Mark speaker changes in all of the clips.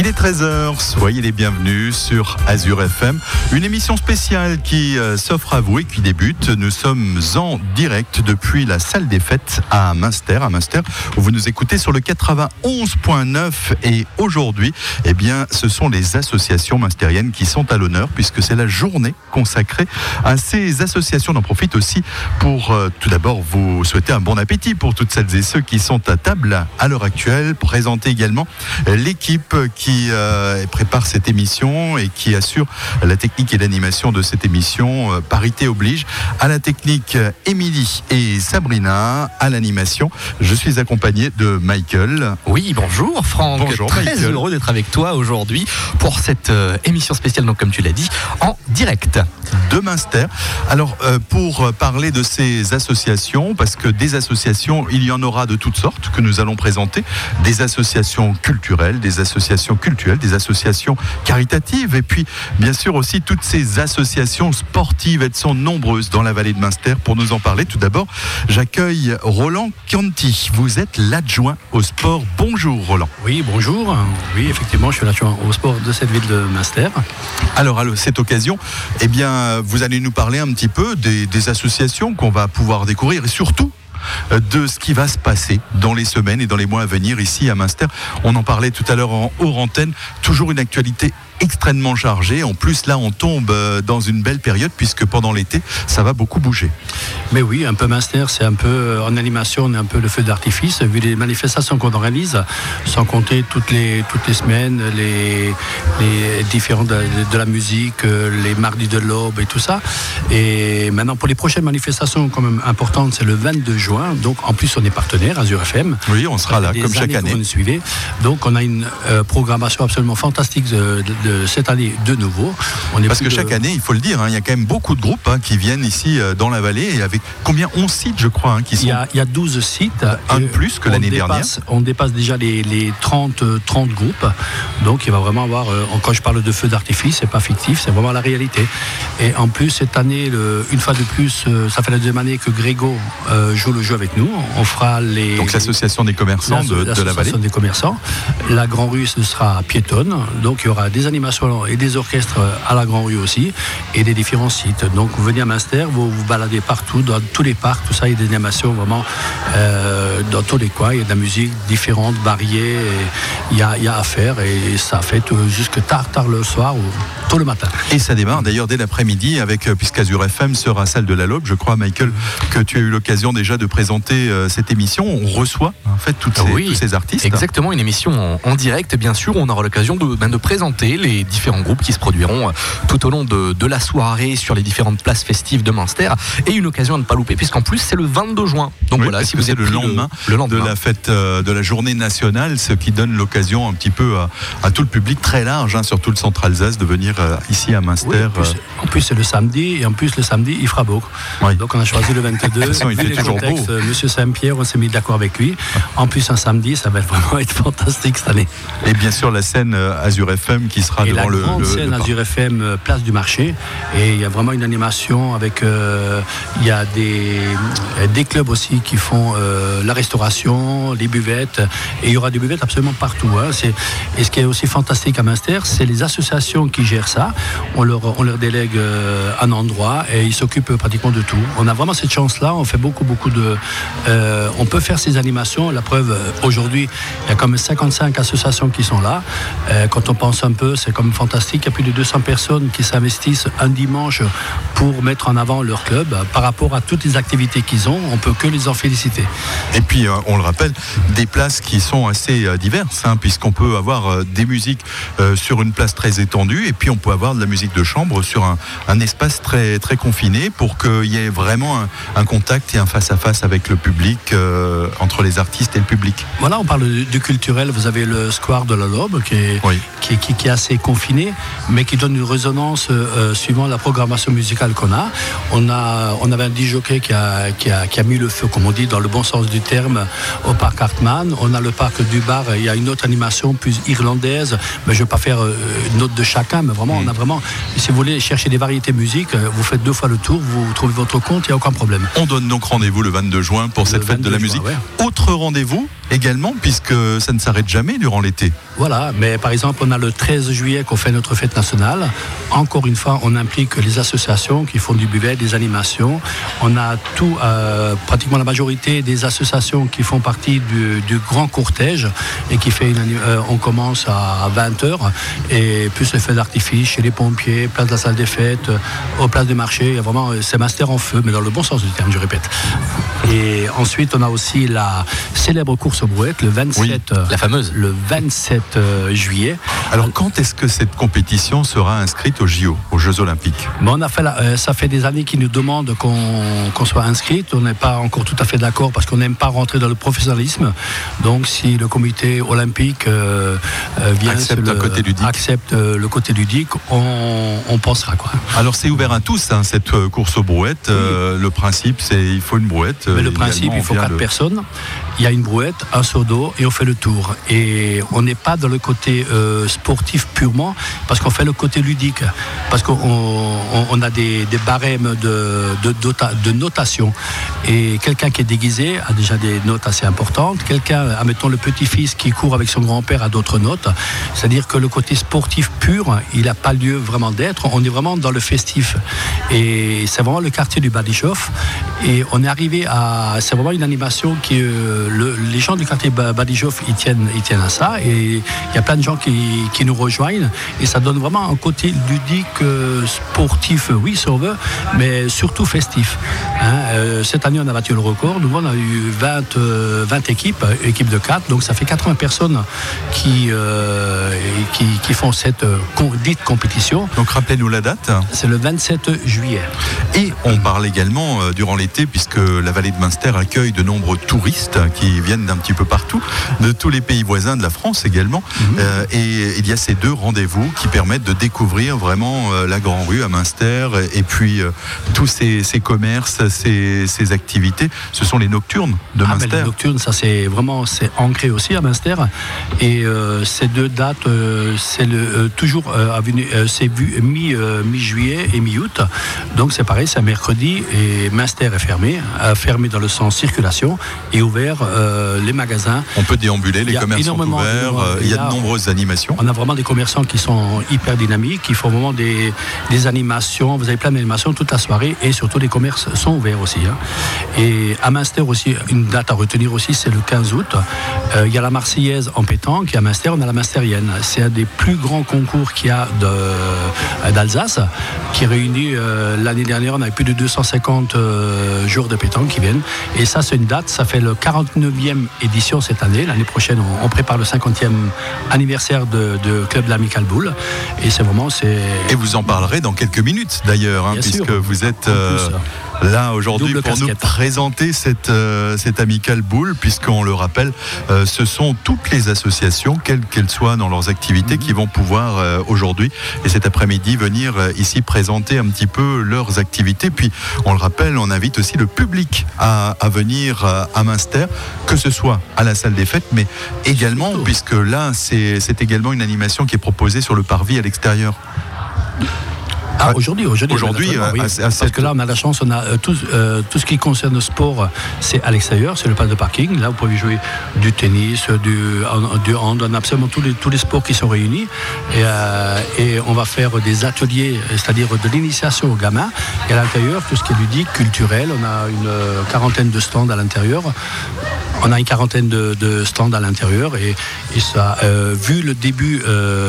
Speaker 1: Il est 13h, soyez les bienvenus sur Azure FM. Une émission spéciale qui euh, s'offre à vous et qui débute. Nous sommes en direct depuis la salle des fêtes à Münster, à où vous nous écoutez sur le 91.9. Et aujourd'hui, eh bien, ce sont les associations münstériennes qui sont à l'honneur puisque c'est la journée consacrée à ces associations. On en profite aussi pour euh, tout d'abord vous souhaiter un bon appétit pour toutes celles et ceux qui sont à table à l'heure actuelle. Présenter également l'équipe qui euh, prépare cette émission et qui assure la technique et l'animation de cette émission. Euh, parité oblige. À la technique, Émilie et Sabrina. À l'animation, je suis accompagné de Michael.
Speaker 2: Oui, bonjour Franck.
Speaker 1: Bonjour,
Speaker 2: Très
Speaker 1: Michael.
Speaker 2: heureux d'être avec toi aujourd'hui pour cette euh, émission spéciale, donc comme tu l'as dit, en direct.
Speaker 1: de Münster. Alors, pour parler de ces associations, parce que des associations, il y en aura de toutes sortes que nous allons présenter, des associations culturelles, des associations culturelles, des associations caritatives, et puis, bien sûr, aussi toutes ces associations sportives. Elles sont nombreuses dans la vallée de Münster. Pour nous en parler, tout d'abord, j'accueille Roland Chianti. Vous êtes l'adjoint au sport. Bonjour, Roland.
Speaker 3: Oui, bonjour. Oui, effectivement, je suis l'adjoint au sport de cette ville de Münster.
Speaker 1: Alors, à cette occasion, eh bien, vous allez nous parler un petit peu des, des associations qu'on va pouvoir découvrir et surtout de ce qui va se passer dans les semaines et dans les mois à venir ici à Münster. On en parlait tout à l'heure en hors antenne. Toujours une actualité extrêmement chargée. En plus, là, on tombe euh, dans une belle période puisque pendant l'été, ça va beaucoup bouger.
Speaker 3: Mais oui, un peu Münster, c'est un peu euh, en animation, on est un peu le feu d'artifice, vu les manifestations qu'on organise, sans compter toutes les, toutes les semaines, les, les différents de, de la musique, euh, les mardis de l'aube et tout ça. Et maintenant, pour les prochaines manifestations quand même importantes, c'est le 22 juin. Donc, en plus, on est partenaire, Azure FM.
Speaker 1: Oui, on sera là, comme chaque année.
Speaker 3: Vous nous suivez. Donc, on a une euh, programmation absolument fantastique de, de- de cette année de nouveau. On est
Speaker 1: Parce que
Speaker 3: de-
Speaker 1: chaque année, il faut le dire, hein, il y a quand même beaucoup de groupes hein, qui viennent ici euh, dans la vallée et avec combien 11 sites, je crois, hein, qui
Speaker 3: Il
Speaker 1: sont.
Speaker 3: y, a, il y a 12 sites.
Speaker 1: Un de plus que l'année
Speaker 3: dépasse- On dépasse déjà les, les 30, euh, 30 groupes. Donc il va vraiment avoir, euh, quand je parle de feu d'artifice, c'est pas fictif, c'est vraiment la réalité. Et en plus, cette année, le- une fois de plus, euh, ça fait la deuxième année que Grégo euh, joue le jeu avec nous. On fera les.
Speaker 1: Donc l'association des commerçants de, de la vallée.
Speaker 3: l'association des commerçants. La Grand Rue, ce sera piétonne. Donc, il y aura des animations et des orchestres à la Grand Rue aussi, et des différents sites. Donc, vous venez à Münster, vous vous baladez partout, dans tous les parcs, tout ça, il y a des animations vraiment euh, dans tous les coins. Il y a de la musique différente, variée. Il y a, il y a à faire, et ça fait jusque tard, tard le soir ou tôt le matin.
Speaker 1: Et ça démarre d'ailleurs dès l'après-midi avec, euh, puisqu'Azur FM sera salle de la Lobe, je crois, Michael, que tu as eu l'occasion déjà de présenter euh, cette émission. On reçoit en fait toutes ces,
Speaker 2: Oui,
Speaker 1: tous ces artistes.
Speaker 2: Exactement, une émission en, en direct, bien sûr. On aura l'occasion de, ben, de présenter les différents groupes qui se produiront euh, tout au long de, de la soirée sur les différentes places festives de Münster. Et une occasion à ne pas louper, puisqu'en plus, c'est le 22 juin. Donc
Speaker 1: Oui,
Speaker 2: voilà, si vous êtes
Speaker 1: le lendemain
Speaker 2: le
Speaker 1: de
Speaker 2: lendemain.
Speaker 1: la fête euh, de la journée nationale, ce qui donne l'occasion un petit peu à, à tout le public très large, hein, surtout le centre Alsace, de venir euh, ici à Münster.
Speaker 3: Oui, en, plus, c'est le samedi, et en plus, le samedi, il fera beau.
Speaker 1: Oui.
Speaker 3: Donc, on a choisi le 22.
Speaker 1: toute façon, il fait toujours
Speaker 3: contextes,
Speaker 1: beau.
Speaker 3: Monsieur Saint-Pierre, on s'est mis d'accord avec lui. En plus, un samedi, ça va vraiment être fantastique cette année.
Speaker 1: et bien sûr la scène euh, Azur FM qui sera
Speaker 3: et
Speaker 1: devant
Speaker 3: la
Speaker 1: le,
Speaker 3: grande
Speaker 1: le-
Speaker 3: scène
Speaker 1: le.
Speaker 3: Azure FM, euh, place du marché. Et il y a vraiment une animation avec. euh, il y a des, des clubs aussi qui font euh, la restauration, les buvettes. Et il y aura des buvettes absolument partout. hein. C'est- Et ce qui est aussi fantastique à Münster, c'est les associations qui gèrent ça. On leur, on leur délègue un endroit et ils s'occupent pratiquement de tout. On a vraiment cette chance-là. On fait beaucoup, beaucoup de. euh, on peut faire ces animations. La preuve, aujourd'hui, il y a même 55 associations qui sont là. Quand on pense un peu, c'est même fantastique. Il y a plus de 200 personnes qui s'investissent un dimanche pour mettre en avant leur club. Par rapport à toutes les activités qu'ils ont, on peut que les en féliciter.
Speaker 1: Et puis, euh, on le rappelle, des places qui sont assez euh, diverses, hein, puisqu'on peut avoir euh, des musiques sur une place très étendue, et puis on peut avoir de la musique de chambre sur un, un espace très, très confiné pour qu'il y ait vraiment un, un contact et un face-à-face avec le public, euh, entre les artistes et le public.
Speaker 3: Voilà, on parle du, du culturel. Vous avez le square de la Lobe qui est,
Speaker 1: Oui.
Speaker 3: qui, qui- qui est assez confiné, mais qui donne une résonance euh, suivant la programmation musicale qu'on a. On, a. on avait un DJ qui a, qui, a, qui a mis le feu, comme on dit, dans le bon sens du terme, au parc Hartmann. On a le parc du bar, il y a une autre animation plus irlandaise. Mais je ne vais pas faire une note de chacun, mais vraiment, on a mm. vraiment, si vous voulez chercher des variétés musique, vous faites deux fois le tour, vous trouvez votre compte, il n'y a aucun problème.
Speaker 1: On donne donc rendez-vous le 22 juin pour cette fête de la musique. Autre rendez-vous également, puisque ça ne s'arrête jamais durant l'été.
Speaker 3: Voilà, mais par exemple, on a le 13 juillet qu'on fait notre fête nationale. Encore une fois, on implique les associations qui font du buvet, des animations. On a tout, euh, pratiquement la majorité des associations qui font partie du, grand cortège et qui fait une, euh, on commence à 20h et plus les feux d'artifice chez les pompiers, place de la salle des fêtes, au place des marchés. Vraiment, c'est master en feu, mais dans le bon sens du terme, je répète. Et ensuite, on a aussi la célèbre course aux brouettes, le 27,
Speaker 2: la fameuse.
Speaker 3: Le 27 euh, juillet.
Speaker 1: Alors, quand est-ce que cette compétition sera inscrite aux JO, aux Jeux Olympiques?
Speaker 3: On a fait euh, Ça fait des années qu'ils nous demandent qu'on soit inscrite. On n'est pas encore tout à fait d'accord parce qu'on n'aime pas rentrer dans le professionnalisme. Donc, si le comité olympique euh, vient
Speaker 1: accepte, le, côté ludique.
Speaker 3: accepte le côté ludique, on, pensera. Quoi.
Speaker 1: Alors, c'est ouvert à tous, hein, cette course aux brouettes. le principe, c'est il faut une brouette.
Speaker 3: Mais le principe, il faut quatre personnes il y a une brouette, un seau d'eau et on fait le tour. Et on n'est pas dans le côté euh, sportif purement parce qu'on fait le côté ludique, parce qu'on on, a des, barèmes de, de, notation. Et quelqu'un qui est déguisé a déjà des notes assez importantes. Quelqu'un, admettons le petit-fils qui court avec son grand-père a d'autres notes. C'est-à-dire que le côté sportif pur, il n'a pas lieu vraiment d'être. On est vraiment dans le festif. Et c'est vraiment le quartier du Badichoff. Et on est arrivé à. C'est vraiment une animation qui. Euh, les gens du quartier Badijoff, ils tiennent, ils tiennent à ça. Et il y a plein de gens qui, nous rejoignent. Et ça donne vraiment un côté ludique, euh, sportif, oui, si on veut, mais surtout festif. Hein. Euh, cette année, on a battu le record. Nous, on a eu 20, 20 euh, équipes, équipes de 4. Donc, ça fait 80 personnes qui, qui, font cette dite compétition.
Speaker 1: Donc, rappelez-nous la date.
Speaker 3: C'est le 27 juillet.
Speaker 1: Et on parle également durant l'été, puisque la vallée de Munster accueille de nombreux touristes qui viennent d'un petit peu partout, de tous les pays voisins de la France également. Mhm. Euh, et il y a ces deux rendez-vous qui permettent de découvrir vraiment euh, la Grand Rue à Münster et puis euh, tous ces, commerces, ces, activités. Ce sont les nocturnes de ah, Münster.
Speaker 3: les nocturnes, ça c'est vraiment c'est ancré aussi à Münster. Et ces deux dates, c'est le toujours c'est mi mi-juillet et mi-août. Donc c'est pareil, c'est mercredi et Münster est fermé, fermé dans le sens circulation et ouvert euh, les magasins.
Speaker 1: On peut déambuler, les commerces sont ouverts, euh, il y a de nombreuses animations.
Speaker 3: On a vraiment des commerçants qui sont hyper dynamiques, qui font vraiment des, animations, vous avez plein d'animations toute la soirée et surtout les commerces sont ouverts aussi. Hein. Et à Münster aussi, une date à retenir aussi, c'est le 15 août. Euh, il y a la Marseillaise en pétanque et à Münster, on a la Münstérienne. C'est un des plus grands concours qu'il y a d'Alsace qui réunit l'année dernière, on avait plus de 250 jours de pétanque qui viennent. Et ça, c'est une date, ça fait le 49 9e édition cette année. L'année prochaine, on, prépare le 50e anniversaire de, Club de l'Amical Bull. Et c'est vraiment.
Speaker 1: Et vous en parlerez dans quelques minutes d'ailleurs, hein, puisque vous êtes là aujourd'hui pour nous présenter cette, euh, cette amicale boule, puisqu'on le rappelle, euh, ce sont toutes les associations, quelles qu'elles soient dans leurs activités, mhm. qui vont pouvoir euh, aujourd'hui et cet après-midi venir ici présenter un petit peu leurs activités. Puis, on le rappelle, on invite aussi le public à, à venir à Münster, que ce soit à la salle des fêtes, mais également, puisque là, c'est également une animation qui est proposée sur le parvis à l'extérieur.
Speaker 3: Ah, aujourd'hui, aujourd'hui.
Speaker 1: Aujourd'hui,
Speaker 3: euh, parce que là, on a la chance, on a euh, tout, euh, tout ce qui concerne le sport, c'est à l'extérieur, c'est le pas de parking. Là, vous pouvez jouer du tennis, du, du hand, on a absolument tous les, tous les sports qui sont réunis. Et, et on va faire des ateliers, c'est-à-dire de l'initiation aux gamins. Et à l'intérieur, tout ce qui est ludique, culturel, on a une quarantaine de stands à l'intérieur. On a une quarantaine de, stands à l'intérieur et, ça, vu le début,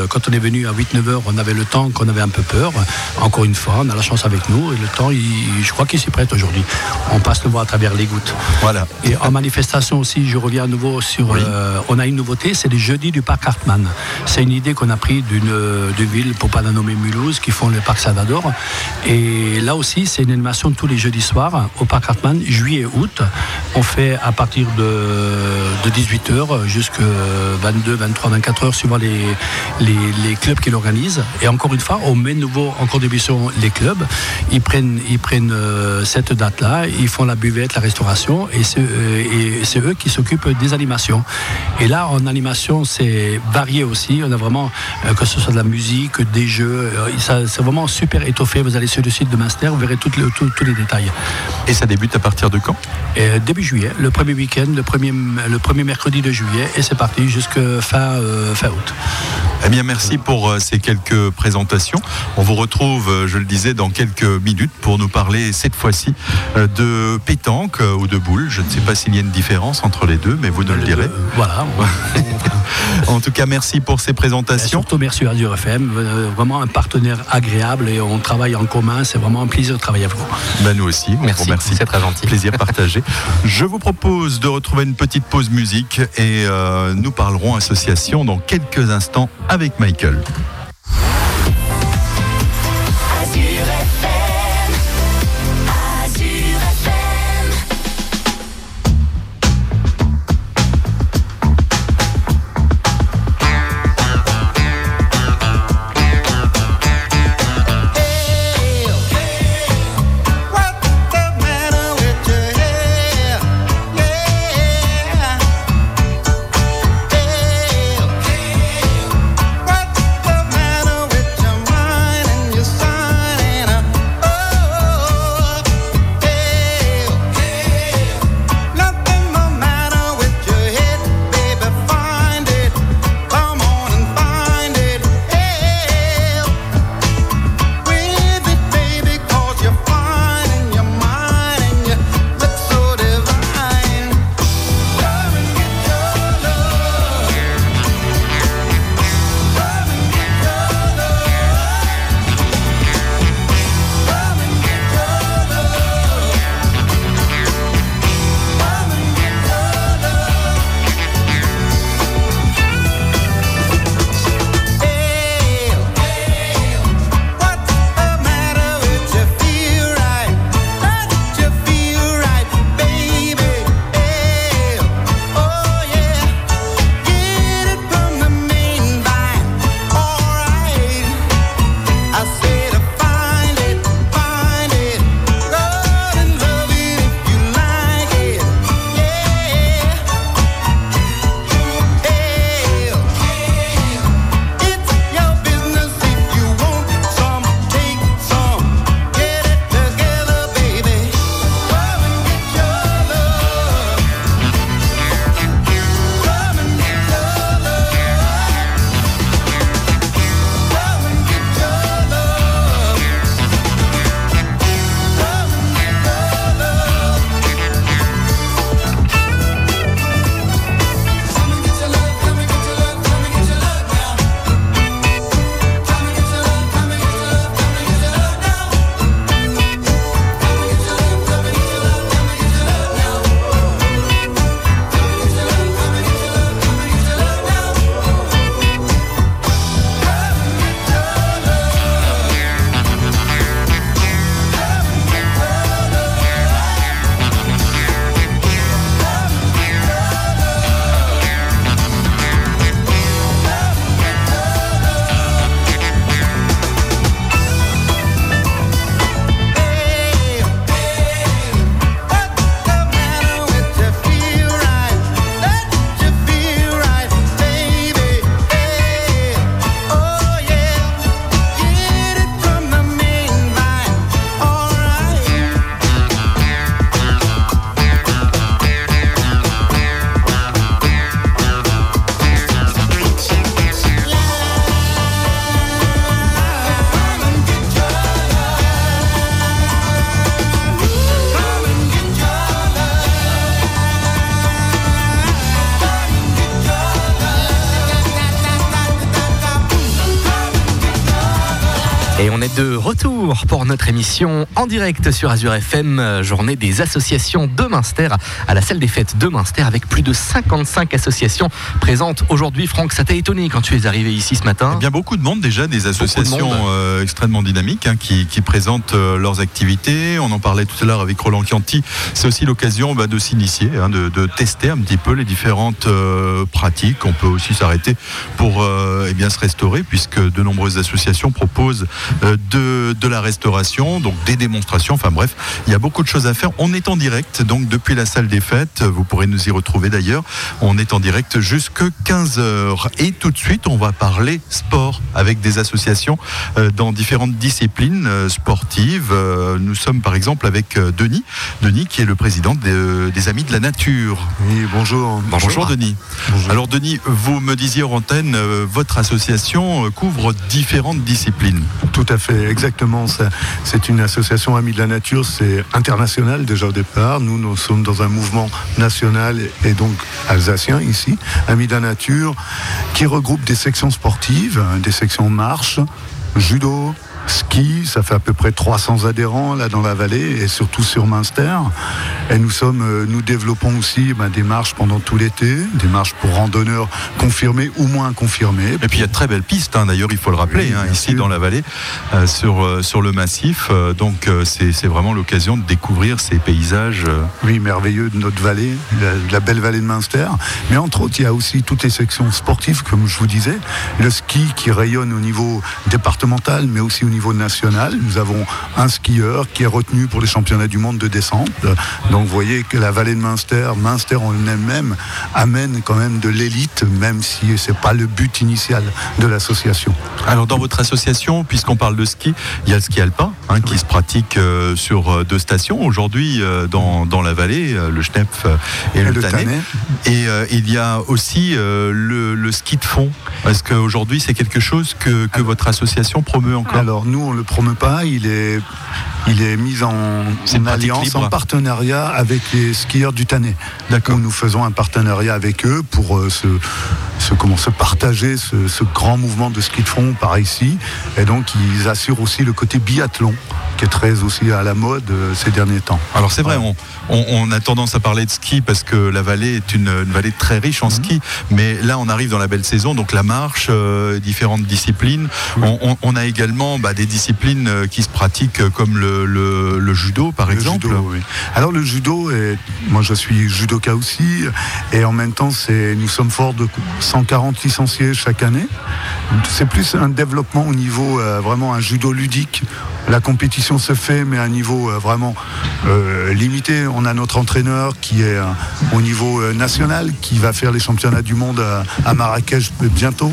Speaker 3: quand on est venu à 8-9 heures, on avait le temps qu'on avait un peu peur. Encore une fois, on a la chance avec nous et le temps, je crois qu'il s'y prête aujourd'hui. On passe le voir à travers les gouttes.
Speaker 1: Voilà.
Speaker 3: Et en manifestation aussi, je reviens à nouveau sur. Euh, on a une nouveauté, c'est les jeudis du parc Hartmann. C'est une idée qu'on a prise d'une ville, pour pas la nommer Mulhouse, qui font le parc Salvador. Et là aussi, c'est une animation tous les jeudis soirs au parc Hartmann, juillet et août. On fait à partir de, 18h jusqu'à 22, 23, 24 h suivant les, les, les clubs qui l'organisent. Et encore une fois, on met nouveau encore des les clubs, ils prennent, ils prennent euh, cette date-là, ils font la buvette, la restauration, et c'est euh, eux qui s'occupent des animations. Et là, en animation, c'est varié aussi. On a vraiment, euh, que ce soit de la musique, des jeux, c'est vraiment super étoffé. Vous allez sur le site de Master, vous verrez tous les détails.
Speaker 4: Et ça débute à partir de quand?
Speaker 3: Début juillet, le premier week-end, le premier, le premier mercredi de juillet, et c'est parti jusqu'à fin, fin août.
Speaker 4: Eh bien, merci pour ces quelques présentations. On vous retrouve, je le disais, dans quelques minutes pour nous parler cette fois-ci de pétanque ou de boule. Je ne sais pas s'il y a une différence entre les deux, mais vous nous le direz.
Speaker 3: Voilà.
Speaker 4: en tout cas, merci pour ces présentations.
Speaker 3: surtout merci à Azure FM, euh, vraiment un partenaire agréable et on travaille en commun. C'est vraiment un plaisir de travailler avec vous.
Speaker 4: Ben, nous aussi,
Speaker 2: merci. merci. C'est très gentil.
Speaker 4: Plaisir partagé. Je vous propose de retrouver une petite pause musique et euh, nous parlerons association dans quelques instants avec Michael.
Speaker 2: De retour pour notre émission en direct sur Azure FM, journée des associations de Münster à la salle des fêtes de Münster avec plus de 55 associations présentes aujourd'hui. Franck, ça t'a étonné quand tu es arrivé ici ce matin
Speaker 4: eh Bien beaucoup de monde déjà, des associations euh, extrêmement dynamiques hein, qui, présentent euh, leurs activités. On en parlait tout à l'heure avec Roland Chianti. C'est aussi l'occasion bah, de s'initier, hein, de, tester un petit peu les différentes euh, pratiques. On peut aussi s'arrêter pour eh bien se restaurer puisque de nombreuses associations proposent
Speaker 1: de, de la restauration, donc des démonstrations. Enfin bref, il y a beaucoup de choses à faire. On est en direct, donc depuis la salle des fêtes. Vous pourrez nous y retrouver d'ailleurs. On est en direct jusque 15h. Et tout de suite, on va parler sport avec des associations dans différentes disciplines sportives. Nous sommes par exemple avec Denis. Denis qui est le président des Amis de la Nature.
Speaker 5: Oui, bonjour.
Speaker 1: Bonjour, Denis. Alors Denis, vous me disiez en antenne, euh, votre association euh, couvre différentes disciplines.
Speaker 5: Tout à fait, exactement. C'est une association Amis de la Nature, c'est international déjà au départ. Nous, nous sommes dans un mouvement national et donc alsacien ici, Amis de la Nature, qui regroupe des sections sportives, des sections marche, judo, ski, ça fait à peu près 300 adhérents là dans la vallée et surtout sur Münster. Et nous sommes, euh, nous développons aussi ben, des marches pendant tout l'été, des marches pour randonneurs confirmés ou moins confirmés.
Speaker 1: Et puis il y a de très belles pistes, hein. d'ailleurs il faut le rappeler, hein, ici dans la vallée, euh, sur, euh, sur le massif. donc c'est vraiment l'occasion de découvrir ces paysages.
Speaker 5: Oui, merveilleux de notre vallée, la, belle vallée de Münster. Mais entre autres, il y a aussi toutes les sections sportives, comme je vous disais, le ski qui rayonne au niveau départemental, mais aussi au niveau national. Nous avons un skieur qui est retenu pour les championnats du monde de descente. Donc vous voyez que la vallée de Münster, Münster en elle-même, amène quand même de l'élite, même si ce n'est pas le but initial de l'association.
Speaker 1: Alors dans votre association, puisqu'on parle de ski, il y a le ski alpin hein, qui se pratique euh, sur euh, deux stations aujourd'hui euh, dans, dans, la vallée, le Schnepf et, le, Tannet. Et il y a aussi le, le, ski de fond. Est-ce qu'aujourd'hui c'est quelque chose que, que votre association promeut encore?
Speaker 5: Alors nous on ne le promeut pas, il est, il est mis en, alliance, en partenariat avec les skieurs du Tannet. D'accord. Nous faisons un partenariat avec eux pour euh, se, comment, se partager ce, grand mouvement de ski de fond par ici. Et donc ils assurent aussi le côté biathlon qui est très aussi à la mode euh, ces derniers temps.
Speaker 1: Alors c'est vrai, on, a tendance à parler de ski parce que la vallée est une, vallée très riche en mhm. ski, mais là on arrive dans la belle saison, donc la marche, euh, différentes disciplines. On, a également bah, des disciplines euh, qui se pratiquent comme le, judo par exemple.
Speaker 5: Alors le judo, moi je suis judoka aussi, et en même temps nous sommes forts de 140 licenciés chaque année. C'est plus un développement au niveau vraiment un judo ludique la compétition se fait, mais à un niveau euh, vraiment euh, limité. On a notre entraîneur qui est euh, au niveau national, qui va faire les championnats du monde à Marrakech bientôt.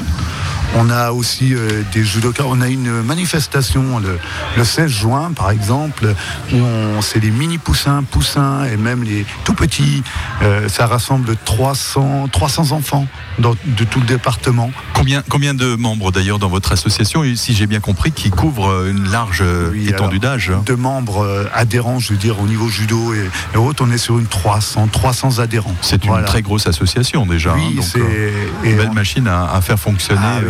Speaker 5: On a aussi euh, des judokas. On a une manifestation le, 16 juin, par exemple, où c'est les mini poussins, poussins et même les tout petits. Euh, ça rassemble 300, 300 enfants de tout le département.
Speaker 1: Combien, combien de membres d'ailleurs dans votre association, si j'ai bien compris, qui couvre une large étendue d'âge
Speaker 5: De membres euh, adhérents, je veux dire, au niveau judo et, autres, on est sur une 300, 300 adhérents.
Speaker 1: C'est une très grosse association déjà.
Speaker 5: Oui, hein, c'est
Speaker 1: une belle machine à, faire fonctionner. Ah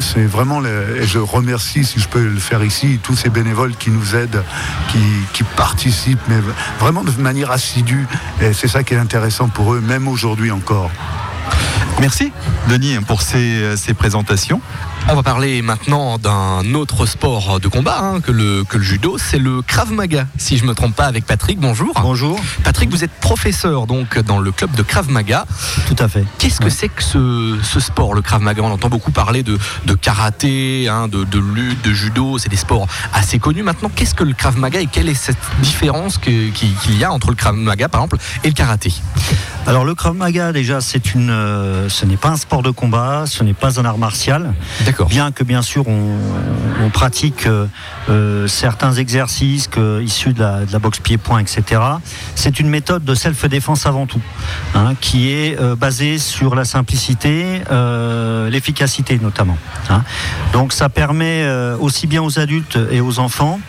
Speaker 5: c'est vraiment, et je remercie, si je peux le faire ici, tous ces bénévoles qui nous aident, qui, participent, mais vraiment de manière assidue. Et c'est ça qui est intéressant pour eux, même aujourd'hui encore.
Speaker 1: Merci, Denis, pour ces présentations.
Speaker 2: On va parler maintenant d'un autre sport de combat hein, que, le, que le judo, c'est le Krav Maga, si je ne me trompe pas, avec Patrick. Bonjour.
Speaker 6: Bonjour.
Speaker 2: Patrick, vous êtes professeur donc dans le club de Krav Maga.
Speaker 6: Tout à fait.
Speaker 2: Qu'est-ce que c'est que ce, sport, le Krav Maga? On entend beaucoup parler de, karaté, hein, de, lutte, de judo, c'est des sports assez connus. Maintenant, qu'est-ce que le Krav Maga et quelle est cette différence qu'il y a entre le Krav Maga, par exemple, et le karaté?
Speaker 6: Alors, le Krav Maga, déjà, c'est une, euh, ce n'est pas un sport de combat, ce n'est pas un art martial. Bien que bien sûr on, pratique euh, euh, certains exercices issus de la, boxe pied-point, etc. C'est une méthode de self-défense avant tout, hein, qui est euh, basée sur la simplicité, l'efficacité notamment. Hein. Donc ça permet aussi bien aux adultes et aux enfants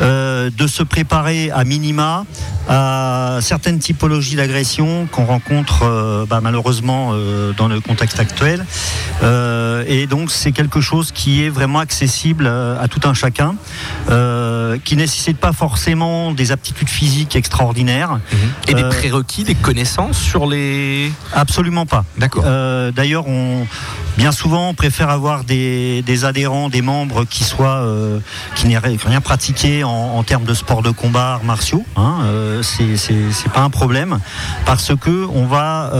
Speaker 6: de se préparer à minima à certaines typologies d'agression qu'on rencontre bah, malheureusement dans le contexte actuel. et donc c'est quelque chose qui est vraiment accessible euh, à tout un chacun, euh, qui nécessite pas forcément des aptitudes physiques extraordinaires.
Speaker 2: Et des euh, prérequis, des connaissances sur les...
Speaker 6: Absolument pas.
Speaker 2: D'accord.
Speaker 6: D'ailleurs, on, bien souvent, on préfère avoir des, adhérents, des membres qui soient qui n'aient rien pratiqué en, termes de sport de combat, arts martiaux. Hein, c'est pas un problème parce que on va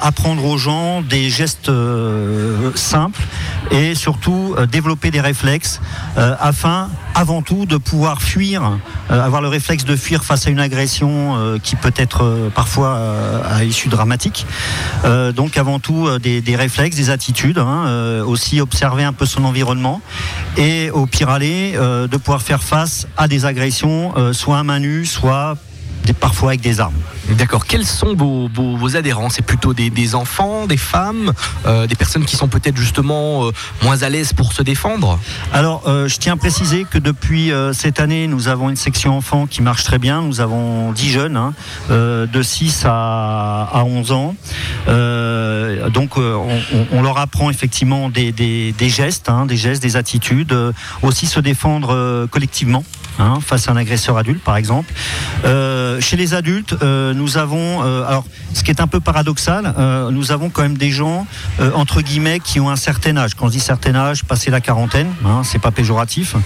Speaker 6: apprendre aux gens des gestes simples et surtout développer des réflexes afin, avant tout, de pouvoir fuir, avoir le réflexe de fuir face à une agression qui peut être parfois à issue dramatique. donc avant tout, des, réflexes, des attitudes, hein, aussi observer un peu son environnement et au pire aller, de pouvoir faire face à des agressions, soit à main nue, soit parfois avec des armes.
Speaker 2: D'accord. Quels sont vos, adhérents? C'est plutôt des, enfants, des femmes, euh, des personnes qui sont peut-être justement euh, moins à l'aise pour se défendre?
Speaker 6: Alors, euh, je tiens à préciser que depuis cette année, nous avons une section enfants qui marche très bien. Nous avons 10 jeunes, hein, de 6 à, 11 ans. donc, on, leur apprend effectivement des, gestes, hein, des gestes, des attitudes, aussi se défendre collectivement. Hein, face à un agresseur adulte, par exemple. chez les adultes, nous avons, euh, alors ce qui est un peu paradoxal, euh, nous avons quand même des gens euh, entre guillemets qui ont un certain âge. Quand je dis certain âge, passer la quarantaine, hein, c'est pas péjoratif,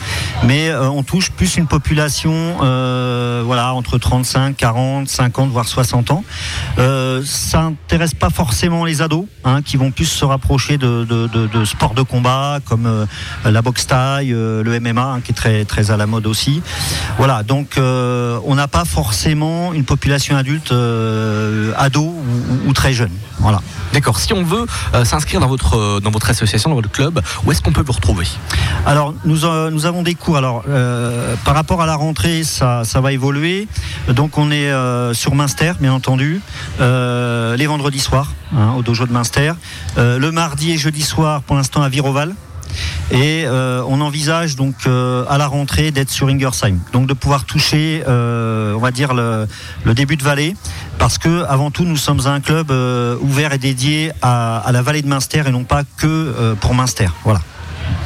Speaker 6: mais on touche plus une population, voilà, entre 35, 40, 50, voire 60 ans. ça n'intéresse pas forcément les ados, hein, qui vont plus se rapprocher de, sports de combat comme la boxe taille, le MMA, qui est très à la mode aussi. Voilà, donc on n'a pas forcément une population adulte euh, ado ou, très jeune. Voilà.
Speaker 2: D'accord. Si on veut euh, s'inscrire dans votre, euh, dans votre association, dans votre club, où est-ce qu'on peut vous retrouver?
Speaker 6: Alors, nous, nous avons des cours. Alors, par rapport à la rentrée, ça, ça va évoluer. Donc, on est sur Minster, bien entendu, les vendredis soirs, hein, au dojo de Minster. le mardi et jeudi soir, pour l'instant, à Viroval. Et euh, on envisage donc euh, à la rentrée d'être sur Ingersheim, donc de pouvoir toucher, euh, on va dire le, début de vallée, parce que avant tout nous sommes un club ouvert et dédié à, la vallée de Munster et non pas que pour Munster. Voilà.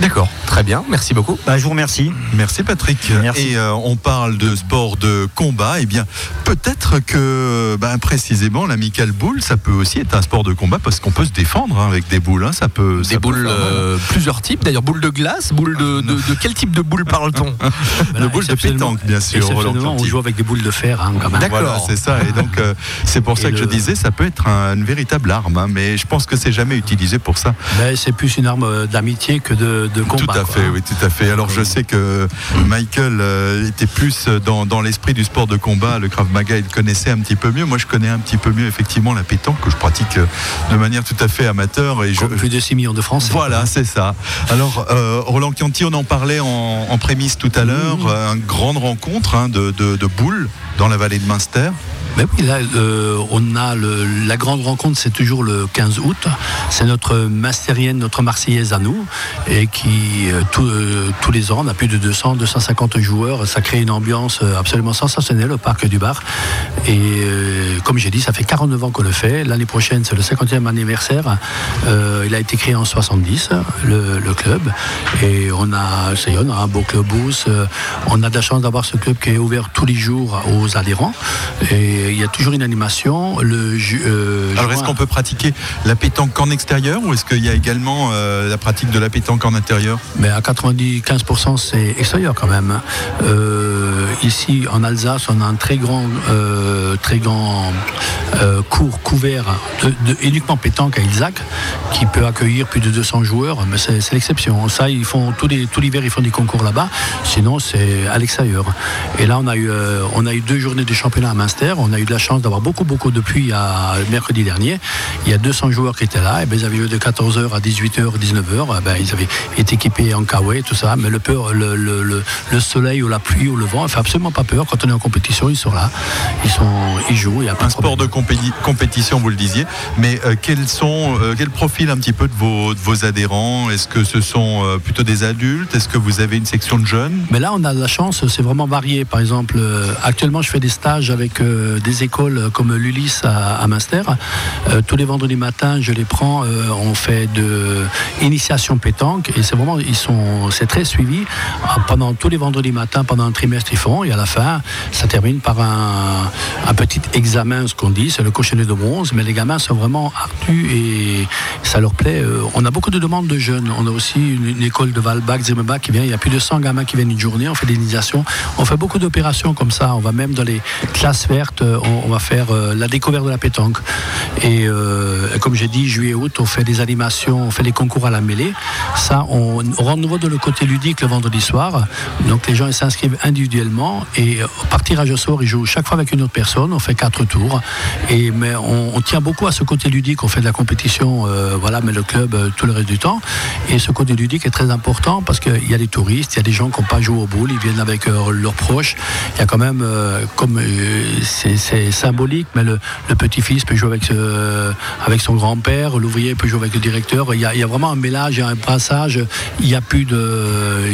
Speaker 2: D'accord, très bien, merci beaucoup.
Speaker 6: Bah, je vous remercie.
Speaker 1: Merci Patrick. Et euh, on parle de sport de combat. Et eh bien, peut-être que bah, précisément l'amical boule, ça peut aussi être un sport de combat parce qu'on peut se défendre hein, avec des boules. Hein. ça peut.
Speaker 2: Des boules, euh, plusieurs types. D'ailleurs, boules de glace, boules de, de, quel type de boule parle-t-on?
Speaker 1: De boules de pétanque, bien sûr.
Speaker 3: on joue avec des boules de fer. Hein,
Speaker 1: D'accord, c'est ça. Et donc, euh, c'est pour ça que je disais, ça peut être une véritable arme, mais je pense que c'est jamais utilisé pour ça.
Speaker 3: c'est plus une arme d'amitié que de
Speaker 1: tout à fait, oui, tout à fait. Alors je sais que Michael euh, était plus dans, l'esprit du sport de combat, le Krav Maga, il connaissait un petit peu mieux. Moi, je connais un petit peu mieux effectivement la pétanque que je pratique euh, de manière tout à fait amateur.
Speaker 3: Et je... Plus de 6 millions de Français.
Speaker 1: Voilà, c'est ça. Alors euh, Roland Chianti, on en parlait en, prémisse tout à l'heure, mmh. une grande rencontre hein, de, de boules dans la vallée de Munster.
Speaker 3: Mais oui, là, euh, on a la grande rencontre, c'est toujours le 15 août. C'est notre mastérienne, notre marseillaise à nous, et qui, euh, euh, tous les ans, on a plus de 200, 250 joueurs. Ça crée une ambiance absolument sensationnelle au parc du Bar. Et comme j'ai dit, ça fait 49 ans qu'on le fait. L'année prochaine, c'est le 50e anniversaire. il a été créé en 70, le, club. Et on a, ça y est, on a un beau club boost. on a de la chance d'avoir ce club qui est ouvert tous les jours aux adhérents. Il y a toujours une animation. Le,
Speaker 1: euh, Alors est-ce qu'on peut pratiquer la pétanque en extérieur ou est-ce qu'il y a également euh, la pratique de la pétanque en intérieur?
Speaker 3: Mais à 95% c'est extérieur quand même. Euh, ici en Alsace, on a un très grand, très grand cours couvert de, uniquement pétanque à Ilzac qui peut accueillir plus de 200 joueurs. Mais c'est l'exception. Ça, ils font tout l'hiver, ils font des concours là-bas. Sinon, c'est à l'extérieur. Et là, on a eu, on a eu deux journées de championnat à Münster on a eu de la chance d'avoir beaucoup, beaucoup de pluie à mercredi dernier. Il y a 200 joueurs qui étaient là. Et ben, ils avaient eu de 14h à 18h, 19h. Ben, ils avaient été équipés en kawaii, tout ça. Mais le, peur, le, le, le, soleil ou la pluie ou le vent, ne fait absolument pas peur. Quand on est en compétition, ils sont là. Ils, sont, ils jouent. Il y a
Speaker 1: un sport de compétition, vous le disiez. Mais euh, quels sont, euh, quel profil un petit peu de vos, de vos adhérents? Est-ce que ce sont euh, plutôt des adultes? Est-ce que vous avez une section de jeunes?
Speaker 3: Mais là, on a de la chance. C'est vraiment varié. Par exemple, actuellement, je fais des stages avec des écoles comme l'Ulysse à, à Munster. Euh, tous les vendredis matins, je les prends. Euh, on fait de initiation pétanque et c'est vraiment, ils sont, c'est très suivi. Ah, pendant tous les vendredis matins, pendant un trimestre, ils font et à la fin, ça termine par un, petit examen, ce qu'on dit, c'est le cochonnet de bronze. Mais les gamins sont vraiment artus et ça leur plaît. Euh, on a beaucoup de demandes de jeunes. On a aussi une, école de Valbach, Zimmerbach qui vient. Il y a plus de 100 gamins qui viennent une journée. On fait des initiations. On fait beaucoup d'opérations comme ça. On va même dans les classes vertes on, va faire la découverte de la pétanque. Et comme j'ai dit, juillet août, on fait des animations, on fait des concours à la mêlée. Ça, on, rend nouveau de le côté ludique le vendredi soir. Donc les gens s'inscrivent individuellement et par tirage au sort, ils jouent chaque fois avec une autre personne. On fait quatre tours. Mais on, tient beaucoup à ce côté ludique. On fait de la compétition, voilà, mais le club tout le reste du temps. Et ce côté ludique est très important parce qu'il y a des touristes, il y a des gens qui n'ont pas joué au boule, ils viennent avec euh, leurs proches. Il y a quand même, euh, comme euh, c'est symbolique, mais le, petit-fils peut jouer avec, avec son grand-père, l'ouvrier peut jouer avec le directeur. Il y, a, vraiment un mélange, il y a un brassage. Il n'y a plus de,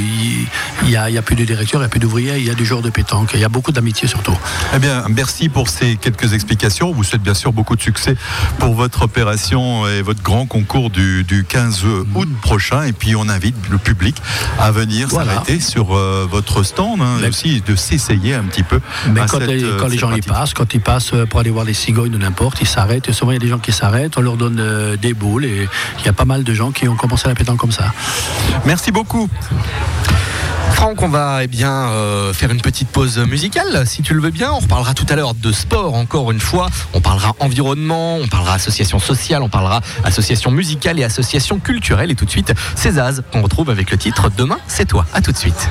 Speaker 3: il, y a, plus de directeur, il n'y a plus d'ouvrier, il y a du joueurs de pétanque. Il y a beaucoup d'amitié surtout.
Speaker 1: Eh bien, merci pour ces quelques explications. vous souhaite bien sûr beaucoup de succès pour votre opération et votre grand concours du, du 15 août prochain. Et puis on invite le public à venir s'arrêter sur euh, votre stand, hein, aussi de s'essayer un petit peu.
Speaker 3: Mais quand, les, euh, gens y passent, quand ils passent euh, pour aller voir les cigognes ou n'importe, ils s'arrêtent. Et souvent il y a des gens qui s'arrêtent, on leur donne des boules et il y a pas mal de gens qui ont commencé à la pétanque comme ça.
Speaker 1: Merci beaucoup.
Speaker 2: Franck, on va eh bien, euh, faire une petite pause musicale, si tu le veux bien. On reparlera tout à l'heure de sport, encore une fois. On parlera environnement, on parlera association sociale, on parlera association musicale et association culturelle. Et tout de suite, Césaz, qu'on retrouve avec le titre Demain, c'est toi. À tout de suite.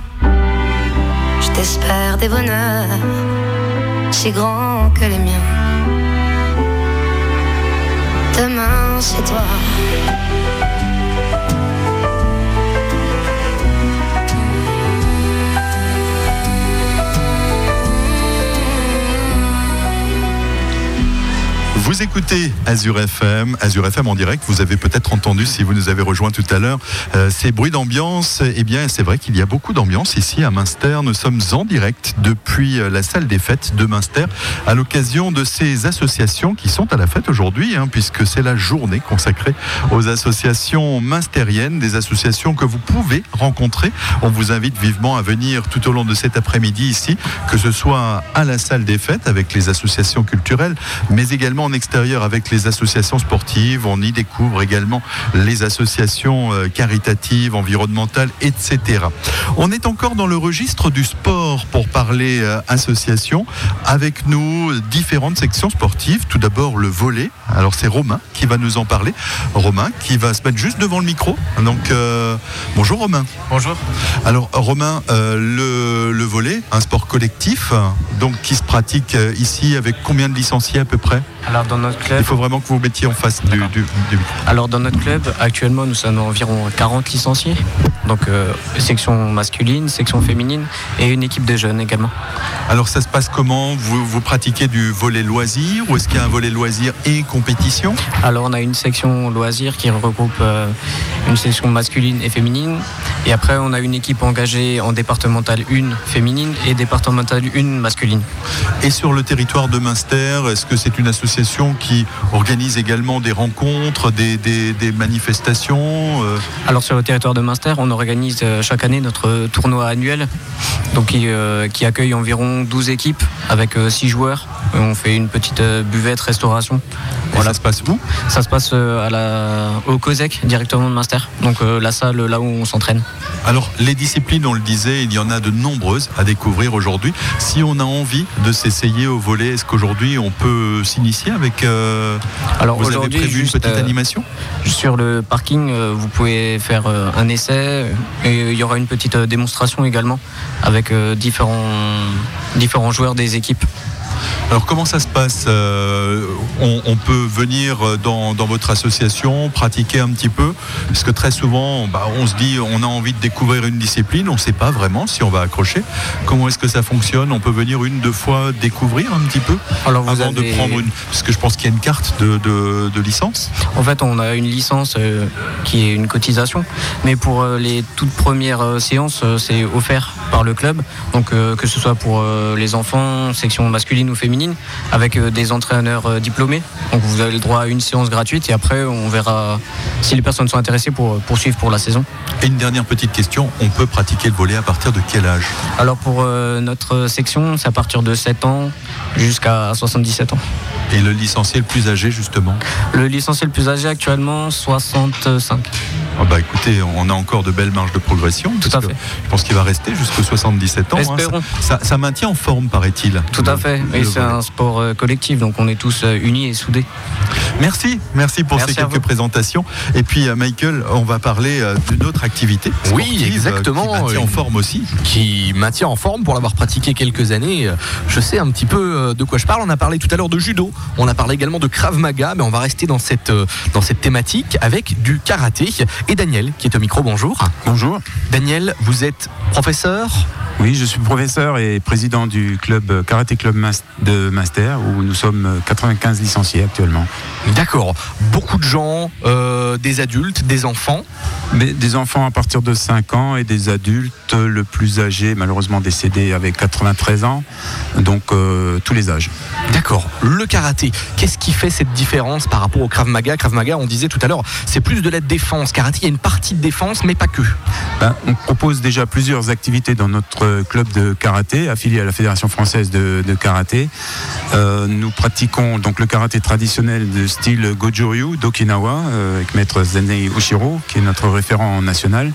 Speaker 7: T'espère des bonheurs. Si grands que les miens. Demain c'est toi.
Speaker 1: Vous écoutez Azure FM, Azure FM en direct. Vous avez peut-être entendu, si vous nous avez rejoint tout à l'heure, euh, ces bruits d'ambiance. Eh bien, c'est vrai qu'il y a beaucoup d'ambiance ici à Münster. Nous sommes en direct depuis euh, la salle des fêtes de Münster à l'occasion de ces associations qui sont à la fête aujourd'hui, hein, puisque c'est la journée consacrée aux associations münstériennes, des associations que vous pouvez rencontrer. On vous invite vivement à venir tout au long de cet après-midi ici, que ce soit à la salle des fêtes avec les associations culturelles, mais également en extérieur avec les associations sportives. On y découvre également les associations euh, caritatives, environnementales, etc. On est encore dans le registre du sport pour parler euh, association. Avec nous, différentes sections sportives. Tout d'abord, le volet. Alors, c'est Romain qui va nous en parler. Romain qui va se mettre juste devant le micro. Donc, euh, bonjour Romain.
Speaker 8: Bonjour.
Speaker 1: Alors, Romain, le, le volet, un sport collectif, donc qui se pratique ici avec combien de licenciés à peu près?
Speaker 8: Alors, dans notre club.
Speaker 1: Il faut vraiment que vous mettiez en face du, du,
Speaker 8: Alors dans notre club, actuellement, nous sommes environ 40 licenciés. Donc euh, section masculine, section féminine et une équipe de jeunes également.
Speaker 1: Alors ça se passe comment? Vous, vous pratiquez du volet loisir ou est-ce qu'il y a un volet loisir et compétition?
Speaker 8: Alors on a une section loisir qui regroupe euh, une section masculine et féminine. Et après on a une équipe engagée en départementale 1 féminine et départementale 1 masculine.
Speaker 1: Et sur le territoire de Münster, est-ce que c'est une association qui organise également des rencontres, des, manifestations euh
Speaker 8: Alors sur le territoire de Münster, on organise euh, chaque année notre tournoi annuel donc qui, euh, accueille environ 12 équipes avec 6 joueurs. On fait une petite buvette restauration.
Speaker 1: Voilà. ça se passe où?
Speaker 8: Ça se passe à la, au COSEC, directement de Münster. Donc la salle là où on s'entraîne.
Speaker 1: Alors les disciplines, on le disait, il y en a de nombreuses à découvrir aujourd'hui. Si on a envie de s'essayer au volet, est-ce qu'aujourd'hui on peut s'initier avec
Speaker 8: euh, Alors
Speaker 1: vous avez prévu une petite euh,
Speaker 8: animation Sur le parking, euh, vous pouvez faire un essai et il y aura une petite démonstration également avec différents, différents joueurs des équipes.
Speaker 1: Alors comment ça se passe euh, on, peut venir dans, votre association, pratiquer un petit peu, parce que très souvent, bah, on se dit, on a envie de découvrir une discipline, on ne sait pas vraiment si on va accrocher. Comment est-ce que ça fonctionne? On peut venir une, deux fois découvrir un petit peu
Speaker 8: Alors
Speaker 1: avant de prendre une, parce que je pense qu'il y a une carte de, licence.
Speaker 8: En fait, on a une licence euh, qui est une cotisation, mais pour euh, les toutes premières séances, c'est offert par le club. Donc que ce soit pour les enfants, section masculine ou féminine avec euh, des entraîneurs euh, diplômés. Donc vous avez le droit à une séance gratuite et après on verra si les personnes sont intéressées pour poursuivre pour la saison.
Speaker 1: Et une dernière petite question, on peut pratiquer le volet à partir de quel âge?
Speaker 8: Alors pour euh, notre section, c'est à partir de 7 ans jusqu'à 77 ans.
Speaker 1: Et le licencié le plus âgé justement?
Speaker 8: Le licencié le plus âgé actuellement 65.
Speaker 1: Ah bah écoutez, on a encore de belles marges de progression.
Speaker 8: Tout à fait.
Speaker 1: Je pense qu'il va rester jusqu'à 77 ans.
Speaker 8: Hein.
Speaker 1: Ça, maintient en forme, paraît-il.
Speaker 8: Tout à fait. Et c'est un sport euh, collectif, donc on est tous euh, unis et soudés.
Speaker 1: Merci, merci pour ces quelques présentations. Et puis euh, Michael, on va parler d'une autre activité.
Speaker 2: Oui, exactement. Qui
Speaker 1: maintient en forme aussi.
Speaker 2: Qui maintient en forme pour l'avoir pratiqué quelques années. Je sais un petit peu de quoi je parle. On a parlé tout à l'heure de judo. On a parlé également de Krav Maga, mais on va rester dans cette, dans cette thématique avec du karaté. Et Daniel qui est au micro. Bonjour.
Speaker 9: Bonjour.
Speaker 2: Daniel, vous êtes professeur?
Speaker 9: Oui, je suis professeur et président du club Karaté Club de Master où nous sommes 95 licenciés actuellement.
Speaker 2: D'accord. Beaucoup de gens, euh, des adultes, des enfants?
Speaker 9: Mais Des enfants à partir de 5 ans et des adultes, le plus âgé, malheureusement décédé avec 93 ans. Donc euh, tous les âges.
Speaker 2: D'accord. Le karaté, qu'est-ce qui fait cette différence par rapport au Krav Maga? Krav Maga, on disait tout à l'heure, c'est plus de la défense. Karaté, il y a une partie de défense, mais pas que.
Speaker 9: Ben, on propose déjà plusieurs activités dans notre club de karaté, affilié à la Fédération française de, karaté. Euh, nous pratiquons donc le karaté traditionnel de style Goju-Ryu d'Okinawa euh, avec maître Zenei Oshiro, qui est notre référent national.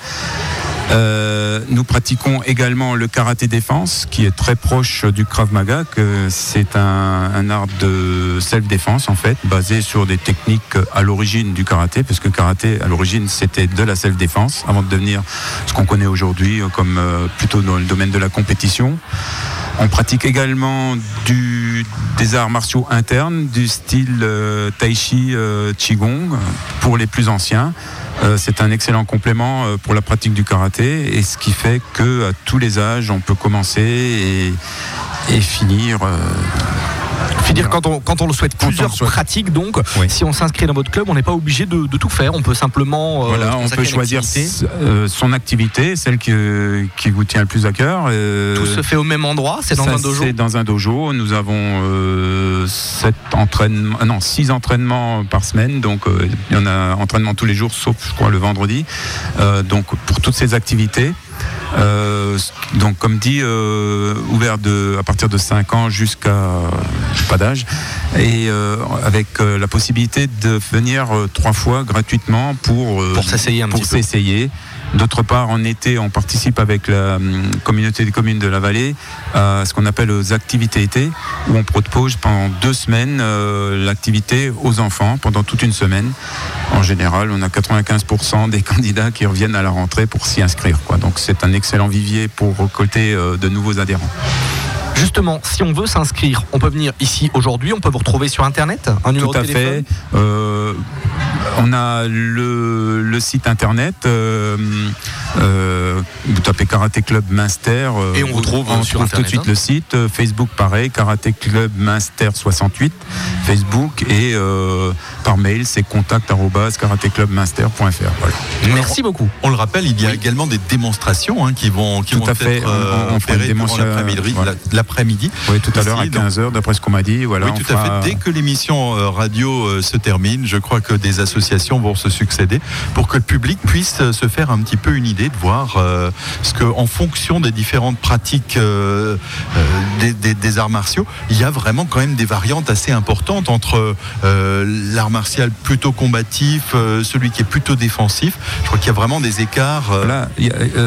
Speaker 9: Euh, nous pratiquons également le karaté défense, qui est très proche du Krav Maga. C'est un, art de self-défense en fait, basé sur des techniques à l'origine du karaté, parce que karaté à l'origine c'était de la self-défense, avant de devenir ce qu'on connaît aujourd'hui comme euh, plutôt dans le domaine de la compétition. On pratique également des arts martiaux internes, du style euh, Tai Qigong, pour les plus anciens. Euh, c'est un excellent complément euh, pour la pratique du karaté et ce qui fait que à tous les âges on peut commencer et, finir euh,
Speaker 2: dire quand on, quand on le souhaite, plusieurs pratiques donc. Si on s'inscrit dans votre club, on n'est pas obligé de, tout faire. On peut simplement.
Speaker 9: Euh, voilà, on peut choisir euh, son activité, celle qui, qui, vous tient le plus à cœur.
Speaker 2: Euh, tout se fait au même endroit, c'est dans un dojo
Speaker 9: C'est dans un dojo. Nous avons sept entraînements, non, six entraînements par semaine. Donc il y en a entraînement tous les jours, sauf je crois le vendredi. donc pour toutes ces activités. Euh, donc, comme dit, euh, ouvert de, à partir de 5 ans jusqu'à pas d'âge, et euh, avec la possibilité de venir trois fois gratuitement pour,
Speaker 2: pour s'essayer un
Speaker 9: pour s'essayer. D'autre part, en été, on participe avec la hum, communauté des communes de la vallée à ce qu'on appelle aux activités été, où on propose pendant deux semaines euh, l'activité aux enfants pendant toute une semaine. En général, on a 95% des candidats qui reviennent à la rentrée pour s'y inscrire. Quoi. Donc c'est un excellent vivier pour récolter euh, de nouveaux adhérents.
Speaker 2: Justement, si on veut s'inscrire, on peut venir ici aujourd'hui, on peut vous retrouver sur Internet,
Speaker 9: un numéro Tout à fait. Euh, on a le, site internet, euh, euh, vous tapez Karaté Club Minster.
Speaker 2: et on retrouve,
Speaker 9: sur tout de suite hein. le site. Facebook pareil, Karaté Club Minster 68, Facebook et par mail c'est contact.karatéclubminster.fr. Voilà.
Speaker 2: Merci beaucoup.
Speaker 1: On le rappelle, il y a également des démonstrations hein, qui vont, qui
Speaker 9: tout à fait. être
Speaker 1: on, l'après-midi.
Speaker 9: Oui, tout à l'heure à 15h, d'après ce qu'on m'a dit. Voilà,
Speaker 1: oui, tout à fait. Dès que l'émission radio se termine, je crois que des associations vont se succéder pour que le public puisse se faire un petit peu une idée de voir euh, ce que, en fonction des différentes pratiques euh, euh, des, arts martiaux, il y a vraiment quand même des variantes assez importantes entre l'art martial plutôt combatif, celui qui est plutôt défensif. Je crois qu'il y a vraiment des écarts.
Speaker 9: Voilà,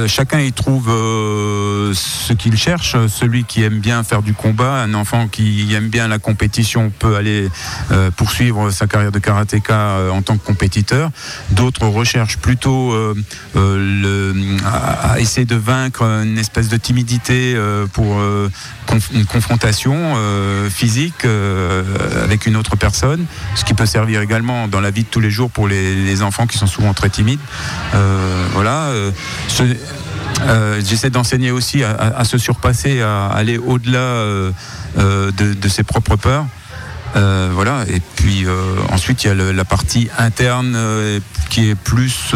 Speaker 9: chacun y trouve ce qu'il cherche. Celui qui aime bien faire du combat, un enfant qui aime bien la compétition peut aller poursuivre sa carrière de karatéka en tant que D'autres recherchent plutôt euh, euh, à, essayer de vaincre une espèce de timidité euh, pour une confrontation physique avec une autre personne, ce qui peut servir également dans la vie de tous les jours pour les, enfants qui sont souvent très timides. voilà. J'essaie d'enseigner aussi à, se surpasser, à aller au-delà de, ses propres peurs. Euh, voilà. Et puis euh, ensuite, il y a la partie interne euh, qui est plus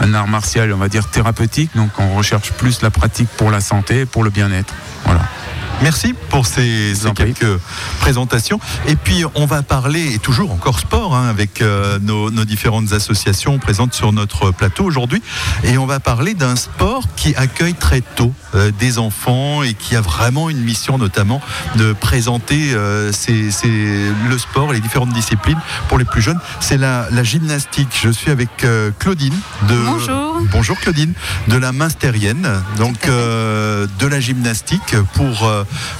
Speaker 9: un art martial, on va dire thérapeutique. Donc on recherche plus la pratique pour la santé, pour le bien-être. Voilà.
Speaker 1: Merci pour ces, quelques présentations. Et puis, on va parler, et toujours encore sport, hein, avec euh, nos, différentes associations présentes sur notre plateau aujourd'hui. Et on va parler d'un sport qui accueille très tôt euh, des enfants et qui a vraiment une mission, notamment, de présenter euh, le sport, les différentes disciplines pour les plus jeunes. C'est la, gymnastique. Je suis avec Claudine.
Speaker 10: De, bonjour.
Speaker 1: Bonjour Claudine, de la Minstérienne, donc de la gymnastique pour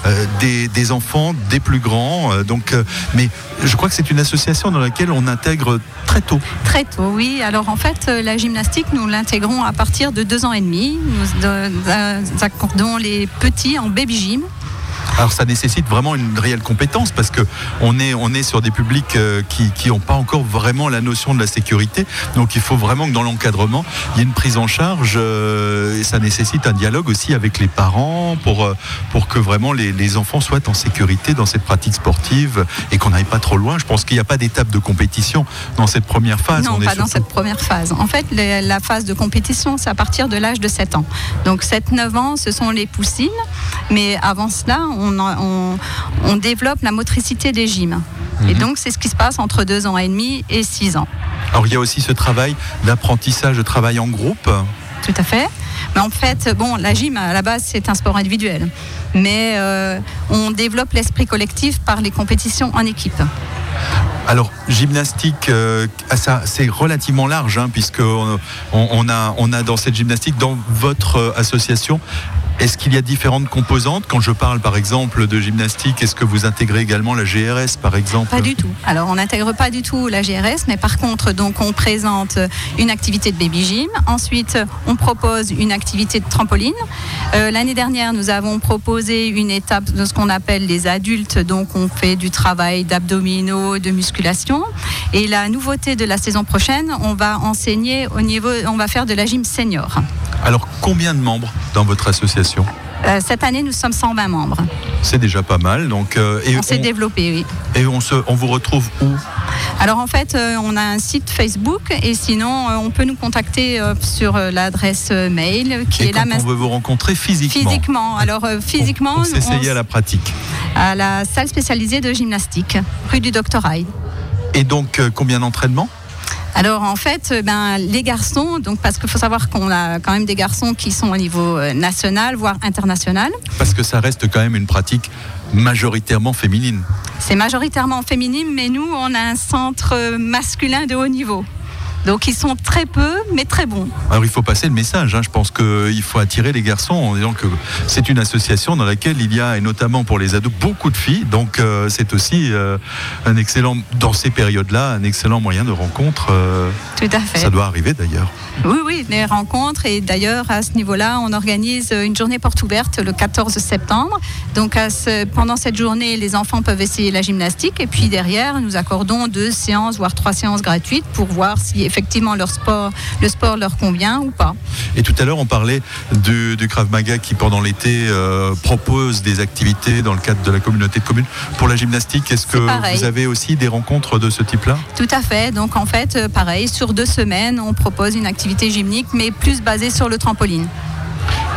Speaker 1: euh, des, enfants, des plus grands. Euh, euh, mais je crois que c'est une association dans laquelle on intègre très tôt.
Speaker 10: Très tôt, oui. Alors en fait, la gymnastique, nous l'intégrons à partir de deux ans et demi. Nous accordons les petits en baby gym.
Speaker 1: Alors ça nécessite vraiment une réelle compétence parce que on est, on est sur des publics euh, qui n'ont pas encore vraiment la notion de la sécurité. Donc il faut vraiment que dans l'encadrement, il y ait une prise en charge euh, et ça nécessite un dialogue aussi avec les parents pour, euh, pour que vraiment les, enfants soient en sécurité dans cette pratique sportive et qu'on n'aille pas trop loin. Je pense qu'il n'y a pas d'étape de compétition dans cette première phase.
Speaker 10: Non, pas dans cette première phase. En fait, la phase de compétition, c'est à partir de l'âge de 7 ans. Donc 7-9 ans, ce sont les poussines. Mais avant cela, on, développe la motricité des gyms. Et mhm. donc, c'est ce qui se passe entre deux ans et demi et six ans.
Speaker 1: Alors, il y a aussi ce travail d'apprentissage, de travail en groupe.
Speaker 10: Tout à fait. Mais en fait, bon, la gym, à la base, c'est un sport individuel. Mais euh, on développe l'esprit collectif par les compétitions en équipe.
Speaker 1: Alors, gymnastique, euh, ça, c'est relativement large, hein, puisque on, a, on a dans cette gymnastique, dans votre euh, association, est-ce qu'il y a différentes composantes Quand je parle par exemple de gymnastique, est-ce que vous intégrez également la GRS par exemple
Speaker 10: Pas du tout. Alors on n'intègre pas du tout la GRS, mais par contre donc on présente une activité de baby gym. Ensuite on propose une activité de trampoline. Euh, l'année dernière nous avons proposé une étape de ce qu'on appelle les adultes, donc on fait du travail d'abdominaux, de musculation. Et la nouveauté de la saison prochaine, on va enseigner au niveau, on va faire de la gym senior.
Speaker 1: Alors combien de membres dans votre association
Speaker 10: euh, cette année, nous sommes 120 membres.
Speaker 1: C'est déjà pas mal. Donc,
Speaker 10: euh, et on s'est développé, oui.
Speaker 1: Et on, se, on vous retrouve où?
Speaker 10: Alors en fait, euh, on a un site Facebook et sinon, on peut nous contacter sur l'adresse mail qui est
Speaker 1: là. On veut vous rencontrer physiquement.
Speaker 10: Physiquement. Alors physiquement,
Speaker 1: on s'essayer à la pratique.
Speaker 10: À la salle spécialisée de gymnastique, rue du Hyde.
Speaker 1: Et donc, combien d'entraînements?
Speaker 10: Alors en fait, euh, ben, les garçons, donc parce qu'il faut savoir qu'on a quand même des garçons qui sont au niveau euh, national, voire international.
Speaker 1: Parce que ça reste quand même une pratique majoritairement féminine.
Speaker 10: C'est majoritairement féminine, mais nous, on a un centre masculin de haut niveau. Donc ils sont très peu, mais très bons.
Speaker 1: Alors il faut passer le message. Hein. Je pense qu'il faut attirer les garçons en disant que c'est une association dans laquelle il y a, et notamment pour les ados, beaucoup de filles. Donc euh, c'est aussi euh, un excellent, dans ces périodes-là, un excellent moyen de rencontre. Euh,
Speaker 10: Tout à fait.
Speaker 1: Ça doit arriver d'ailleurs.
Speaker 10: Oui, oui, les rencontres. Et d'ailleurs, à ce niveau-là, on organise une journée porte ouverte le 14 septembre. Donc pendant cette journée, les enfants peuvent essayer la gymnastique. Et puis derrière, nous accordons deux séances, voire trois séances gratuites pour voir si effectivement leur sport, le sport leur convient ou pas.
Speaker 1: Et tout à l'heure, on parlait du, Krav Maga qui, pendant l'été, euh, propose des activités dans le cadre de la communauté de communes. Pour la gymnastique, est-ce que vous avez aussi des rencontres de ce type-là?
Speaker 10: Tout à fait. Donc, en fait, euh, pareil, sur deux semaines, on propose une activité gymnique, mais plus basée sur le trampoline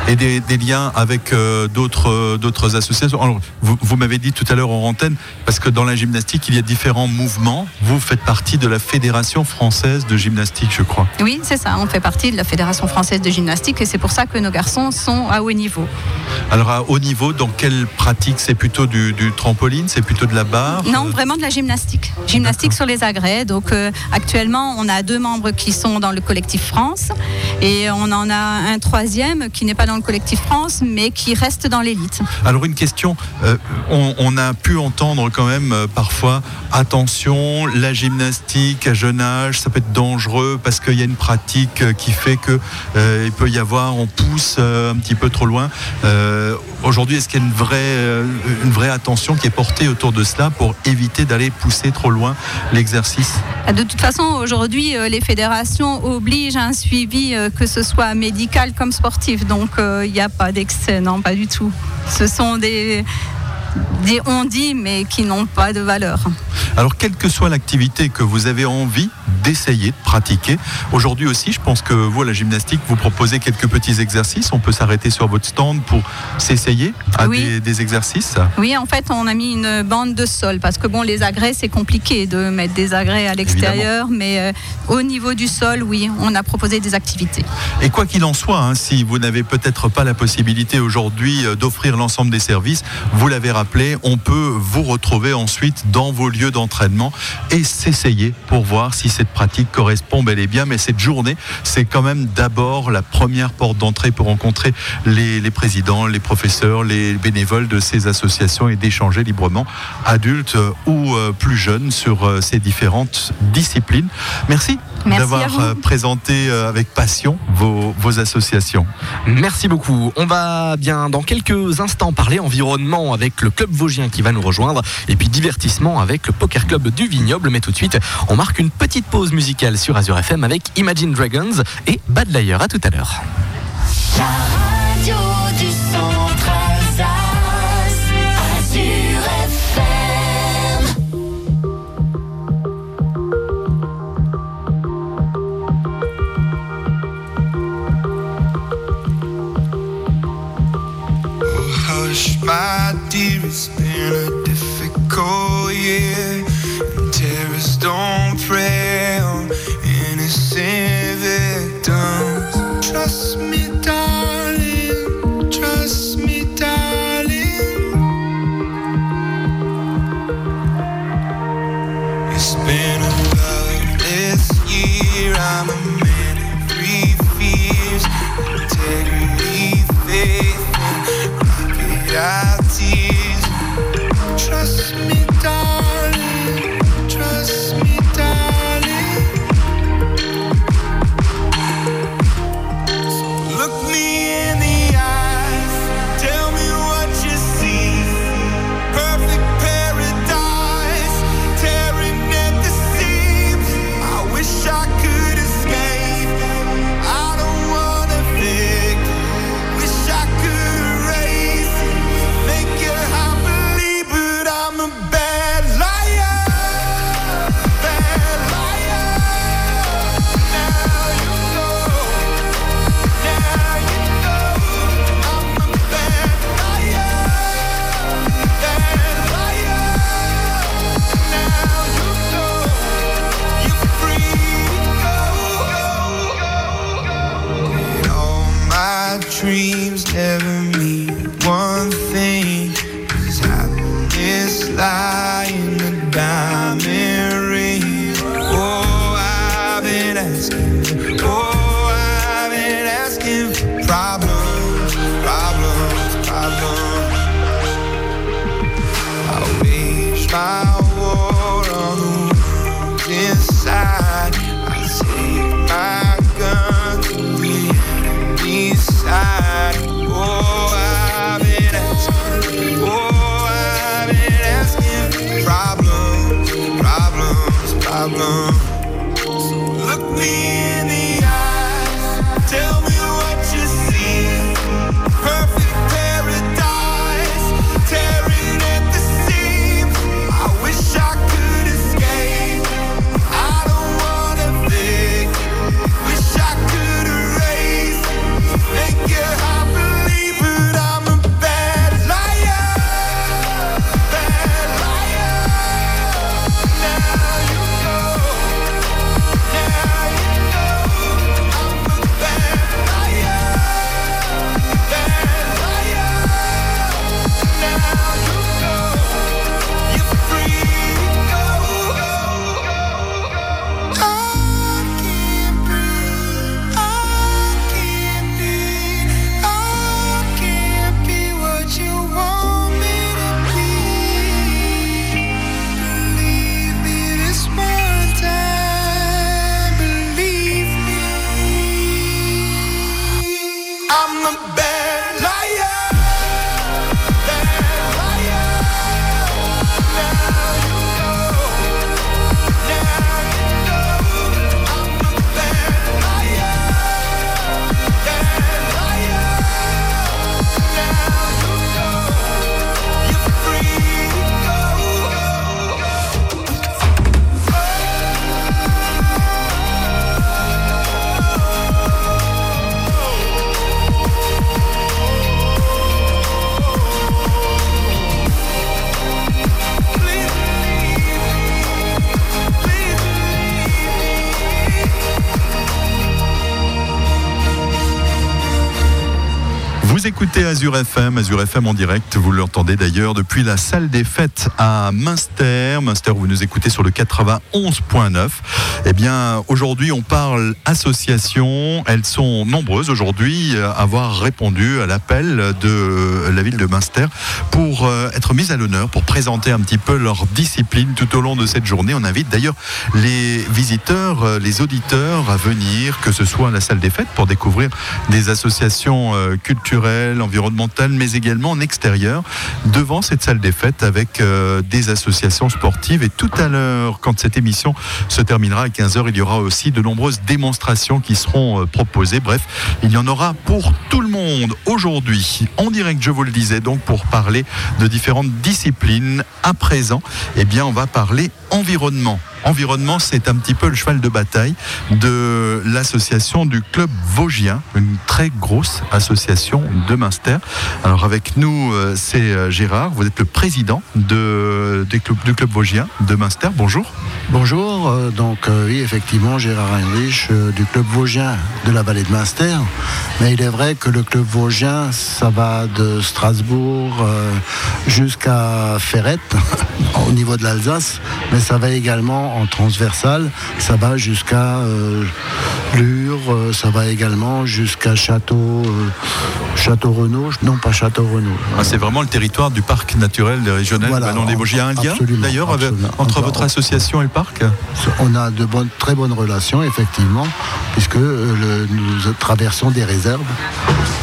Speaker 1: et des, liens avec euh, d'autres euh, d'autres associations. Alors, vous, vous m'avez dit tout à l'heure en antenne, parce que dans la gymnastique, il y a différents mouvements. Vous faites partie de la Fédération française de gymnastique, je crois.
Speaker 10: Oui, c'est ça. On fait partie de la Fédération française de gymnastique et c'est pour ça que nos garçons sont à haut niveau.
Speaker 1: Alors, à haut niveau, dans quelle pratique? C'est plutôt du, trampoline? C'est plutôt de la barre?
Speaker 10: Non, vraiment de la gymnastique. Gymnastique sur les agrès. Donc, euh, actuellement, on a deux membres qui sont dans le collectif France et on en a un troisième qui n'est pas dans le collectif France, mais qui reste dans l'élite.
Speaker 1: Alors une question, euh, on, a pu entendre quand même euh, parfois, attention, la gymnastique à jeune âge, ça peut être dangereux parce qu'il y a une pratique euh, qui fait que il peut y avoir, on pousse un petit peu trop loin. Aujourd'hui, est-ce qu'il y a une vraie, une vraie attention qui est portée autour de cela pour éviter d'aller pousser trop loin l'exercice?
Speaker 10: De toute façon, aujourd'hui, les fédérations obligent un suivi, que ce soit médical comme sportif. Donc, il n'y a pas d'excès, non, pas du tout. Ce sont des, des on-dit, mais qui n'ont pas de valeur.
Speaker 1: Alors, quelle que soit l'activité que vous avez envie d'essayer de pratiquer, aujourd'hui aussi, je pense que vous, à la gymnastique, vous proposez quelques petits exercices. On peut s'arrêter sur votre stand pour s'essayer à des, exercices.
Speaker 10: Oui, en fait, on a mis une bande de sol parce que bon, les agrès, c'est compliqué de mettre des agrès à l'extérieur, mais euh, au niveau du sol, oui, on a proposé des activités.
Speaker 1: Et quoi qu'il en soit, hein, si vous n'avez peut-être pas la possibilité aujourd'hui euh, d'offrir l'ensemble des services, vous l'avez rappelé, on peut vous retrouver ensuite dans vos lieux d'entraînement et s'essayer pour voir si cette pratique correspond bel et bien. Mais cette journée, c'est quand même d'abord la première porte d'entrée pour rencontrer les, présidents, les professeurs, les bénévoles de ces associations et d'échanger librement, adultes ou euh, plus jeunes, sur euh, ces différentes disciplines. Merci, d'avoir euh, présenté avec passion vos, vos associations.
Speaker 4: Merci beaucoup. On va bien dans quelques instants parler environnement avec le club vosgien qui va nous rejoindre et puis divertissement avec le Poker Club du Vignoble. Mais tout de suite, on marque une petite pause musicale sur Azure FM avec Imagine Dragons et Bad Liar. À tout à l'heure. my dear, it's been a difficult year. Don't innocent victims. Trust me.
Speaker 1: Écoutez Azure FM, Azure FM en direct, vous l'entendez d'ailleurs depuis la salle des fêtes à Münster. Münster, vous nous écoutez sur le 91.9. Eh bien, aujourd'hui, on parle association. Elles sont nombreuses aujourd'hui à avoir répondu à l'appel de la ville de Münster pour euh, être mises à l'honneur, pour présenter un petit peu leur discipline tout au long de cette journée. On invite d'ailleurs les visiteurs, euh, les auditeurs à venir, que ce soit à la salle des fêtes pour découvrir des associations euh, culturelles, environnementales, mais également en extérieur, devant cette salle des fêtes avec euh, des associations sportives. Et tout à l'heure, quand cette émission se terminera à 15h, il y aura aussi de nombreuses démonstrations qui seront euh, proposées. Bref, il y en aura pour tout le monde aujourd'hui, en direct, je vous le disais, donc pour parler de différentes disciplines. À présent, eh bien, on va parler environnement. Environnement, c'est un petit peu le cheval de bataille de l'association du club Vosgien, une très grosse association de Münster. Alors avec nous, euh, c'est euh, Gérard, vous êtes le président de, du club Vosgien de Münster. Bonjour.
Speaker 11: Bonjour, euh, donc oui, effectivement, Gérard Heinrich du club Vosgien de la vallée de Münster. Mais il est vrai que le club Vosgien, ça va de Strasbourg jusqu'à Ferrette, au niveau de l'Alsace, mais ça va également en transversal. Ça va jusqu'à euh, Lure, euh, ça va également jusqu'à Château, euh, Château Renault. Non, pas Château Renault.
Speaker 1: Ah, c'est vraiment le territoire du parc naturel régional voilà, des Vosges. Il y a un lien d'ailleurs entre votre association et le parc
Speaker 11: On a de bonnes, très bonnes relations, effectivement, puisque nous traversons des réserves.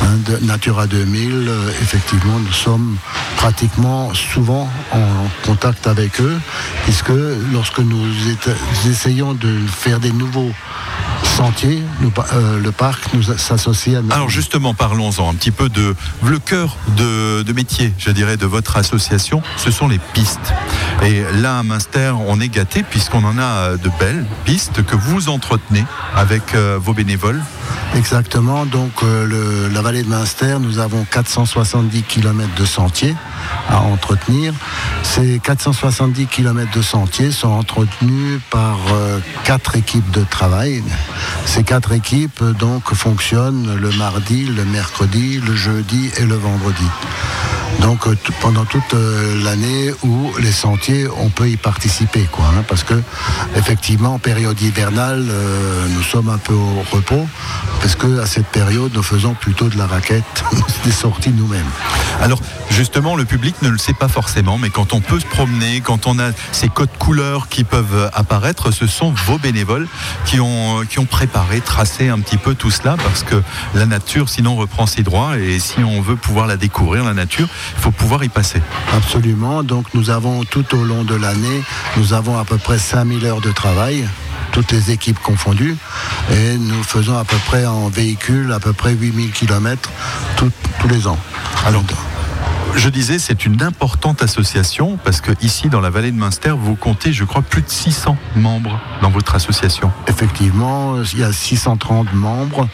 Speaker 11: Hein, de Natura 2000, effectivement, nous sommes pratiquement souvent en contact avec eux, puisque lorsque nous essayons de faire des nouveaux sentiers, euh, le parc nous s'associe à...
Speaker 1: Alors justement, parlons-en un petit peu de le cœur de, métier, je dirais, de votre association, ce sont les pistes. Et là, à Münster, on est gâté puisqu'on en a de belles pistes que vous entretenez avec euh, vos bénévoles.
Speaker 11: Exactement, donc euh, la vallée de Münster, nous avons 470 km de sentiers à entretenir. Ces 470 km de sentiers sont entretenus par euh, quatre équipes de travail. Ces quatre équipes donc fonctionnent le mardi, le mercredi, le jeudi et le vendredi. Donc euh, pendant toute euh, l'année où les sentiers, on peut y participer, quoi, hein, parce que effectivement en période hivernale, nous sommes un peu au repos, parce que à cette période, nous faisons plutôt de la raquette, des sorties nous-mêmes.
Speaker 1: Alors justement, le public ne le sait pas forcément, mais quand on peut se promener, quand on a ces codes couleurs qui peuvent apparaître, ce sont vos bénévoles qui ont, qui ont préparé, tracé un petit peu tout cela, parce que la nature, sinon, reprend ses droits, et si on veut pouvoir la découvrir, la nature, il faut pouvoir y passer.
Speaker 11: Absolument, donc nous avons tout au long de l'année, nous avons à peu près 5000 heures de travail toutes les équipes confondues. Et nous faisons à peu près en véhicule à peu près 8000 km tous les ans.
Speaker 1: Alors, je disais, c'est une importante association parce que ici, dans la vallée de Münster, vous comptez, je crois, plus de 600 membres dans votre association.
Speaker 11: Effectivement, il y a 630 membres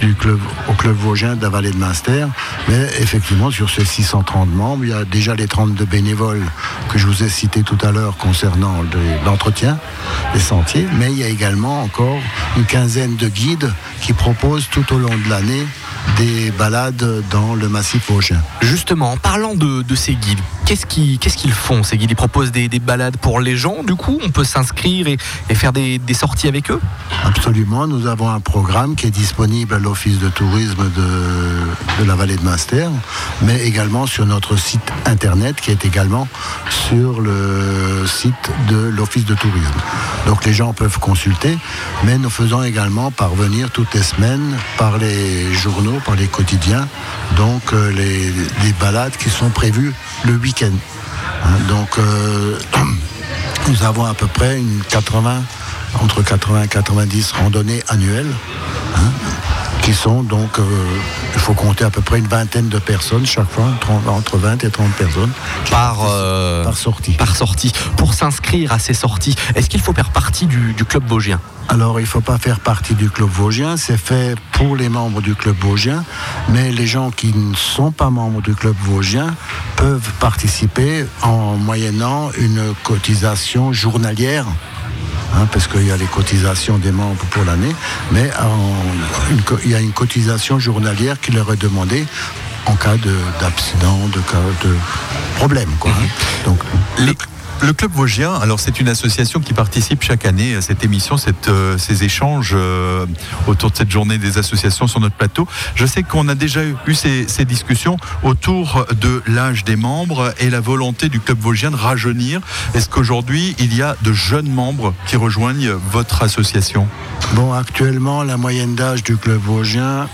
Speaker 11: du club, au club Vosgien de la vallée de Münster. Mais effectivement, sur ces 630 membres, il y a déjà les 32 bénévoles que je vous ai cités tout à l'heure concernant l'entretien des sentiers. Mais il y a également encore une quinzaine de guides qui proposent tout au long de l'année des balades dans le massif vosgien.
Speaker 2: Justement, en parlant de, ces guides, qu'est-ce qu'ils font ces guides? Ils proposent des, balades pour les gens, du coup On peut s'inscrire et, faire des, sorties avec eux?
Speaker 11: Absolument, nous avons un programme qui est disponible à l'Office de tourisme de, la vallée de Master, mais également sur notre site internet qui est également sur le site de l'Office de tourisme. Donc les gens peuvent consulter, mais nous faisons également parvenir toutes les semaines par les journaux par les quotidiens, donc euh, les, balades qui sont prévues le week-end. Hein, donc euh, nous avons à peu près une 80, entre 80 et 90 randonnées annuelles. Hein, qui sont donc, euh, il faut compter à peu près une vingtaine de personnes chaque fois, entre 20 et 30 personnes.
Speaker 2: Par, par sortie. Par sortie. Pour s'inscrire à ces sorties, est-ce qu'il faut faire partie du, du club Vosgien?
Speaker 11: Alors, il ne faut pas faire partie du club vosgien, c'est fait pour les membres du club vosgien, mais les gens qui ne sont pas membres du club vosgien peuvent participer en moyennant une cotisation journalière. Hein, parce qu'il y a les cotisations des membres pour l'année, mais il y a une cotisation journalière qui leur est demandée en cas d'accident, de, de, de problème. Quoi, hein. Donc,
Speaker 1: le Club Vosgien, alors c'est une association qui participe chaque année à cette émission, euh, ces échanges euh, autour de cette journée des associations sur notre plateau. Je sais qu'on a déjà eu ces discussions autour de l'âge des membres et la volonté du Club Vosgien de rajeunir. Est-ce qu'aujourd'hui il y a de jeunes membres qui rejoignent votre association?
Speaker 11: Bon, actuellement, la moyenne d'âge du Club Vosgien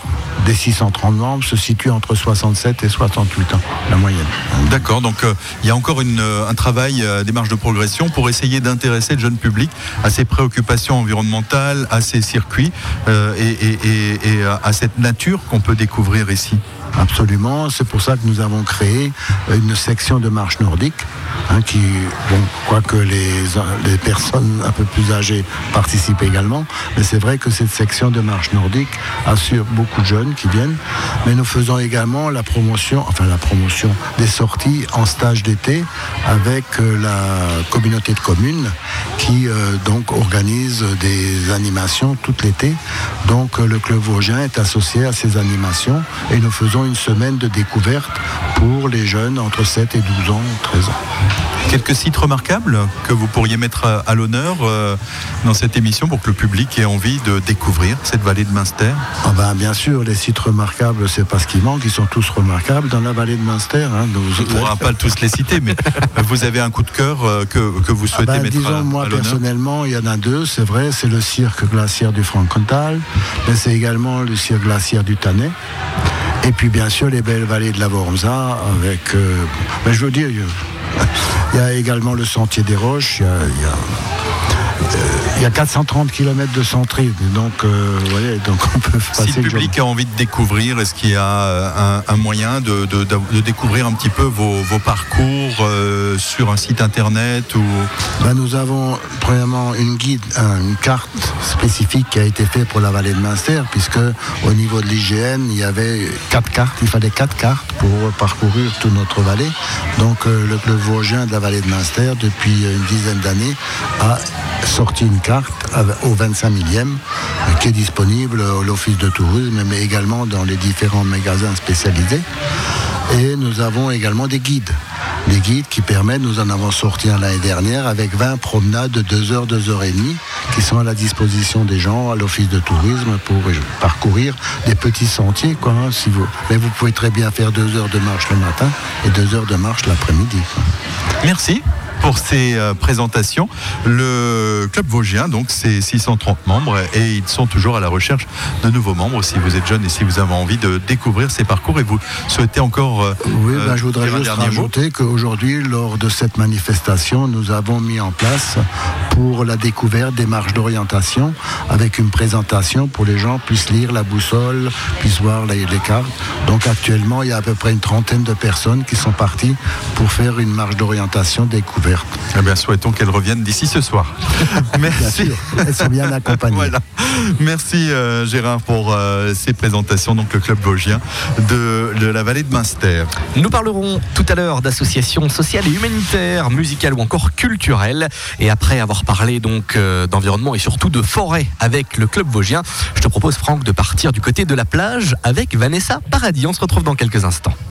Speaker 11: des 630 membres se situe entre 67 et 68 ans, la moyenne.
Speaker 1: D'accord, donc euh, il y a encore une, un travail des marge de progression pour essayer d'intéresser le jeune public à ses préoccupations environnementales, à ses circuits euh, et, à cette nature qu'on peut découvrir ici.
Speaker 11: Absolument, c'est pour ça que nous avons créé une section de marche nordique, hein, qui, quoique les, les personnes un peu plus âgées participent également, mais c'est vrai que cette section de marche nordique assure beaucoup de jeunes qui viennent, mais nous faisons également la promotion, enfin la promotion des sorties en stage d'été avec euh, la communauté de communes qui euh, donc organise des animations tout l'été. Donc euh, le club Vosgien est associé à ces animations et nous faisons une semaine de découverte pour les jeunes entre 7 et 12 ans, 13 ans.
Speaker 1: Quelques sites remarquables que vous pourriez mettre à l'honneur euh, dans cette émission pour que le public ait envie de découvrir cette vallée de Münster
Speaker 11: ah ben, Bien sûr, les sites remarquables, c'est pas ce qui manque, ils sont tous remarquables dans la vallée de Münster.
Speaker 1: Hein, on ne pourra pas tous les citer, mais vous avez un coup de cœur euh, que, que, vous souhaitez ah ben, mettre
Speaker 11: disons,
Speaker 1: à,
Speaker 11: moi, personnellement, il y en a deux, c'est vrai, c'est le cirque glaciaire du Frankenthal, mais c'est également le cirque glaciaire du Tannet. Et puis bien sûr les belles vallées de la Vormza avec, euh, ben, je veux dire, il y a également le sentier des roches, 430 km de centride, donc, euh, voyez, donc on peut passer.
Speaker 1: Si le public a envie de découvrir, est-ce qu'il y a euh, un, moyen de, découvrir un petit peu vos, parcours euh, sur un site internet ou...
Speaker 11: Ben, nous avons premièrement une guide, une carte spécifique qui a été faite pour la vallée de Münster, puisque au niveau de l'IGN, il y avait quatre cartes, il fallait quatre cartes pour parcourir toute notre vallée. Donc le club vosgien de la vallée de Münster, depuis une dizaine d'années, a sorti une carte au 25 millième qui est disponible à l'Office de tourisme, mais également dans les différents magasins spécialisés. Et nous avons également des guides. Les guides qui permettent, nous en avons sorti un l'année dernière avec 20 promenades de 2 heures, 2 heures et demie qui sont à la disposition des gens à l'office de tourisme pour parcourir des petits sentiers. Hein. Mais vous pouvez très bien faire 2 heures de marche le matin et 2 heures de marche l'après-midi.
Speaker 1: Merci pour ces euh, présentations. Le club Vosgien, donc, c'est 630 membres et ils sont toujours à la recherche de nouveaux membres. Si vous êtes jeune et si vous avez envie de découvrir ces parcours et vous souhaitez encore.
Speaker 11: Euh, oui, ben, je voudrais juste rajouter qu'aujourd'hui, lors de cette manifestation, nous avons mis en place pour la découverte des marches d'orientation avec une présentation pour les gens puissent lire la boussole, puissent voir les, les cartes. Donc actuellement, il y a à peu près une trentaine de personnes qui sont parties pour faire une marche d'orientation découverte.
Speaker 1: Eh bien, souhaitons qu'elles reviennent d'ici ce soir.
Speaker 11: Merci. Elles sont bien accompagnées.
Speaker 1: Merci euh, Gérard pour euh, ces présentations, donc le club vosgien de, la vallée de Münster.
Speaker 2: Nous parlerons tout à l'heure d'associations sociales et humanitaires, musicales ou encore culturelles. Et après avoir parlé donc euh, d'environnement et surtout de forêt avec le club vosgien, je te propose Franck de partir du côté de la plage avec Vanessa Paradis. On se retrouve dans quelques instants.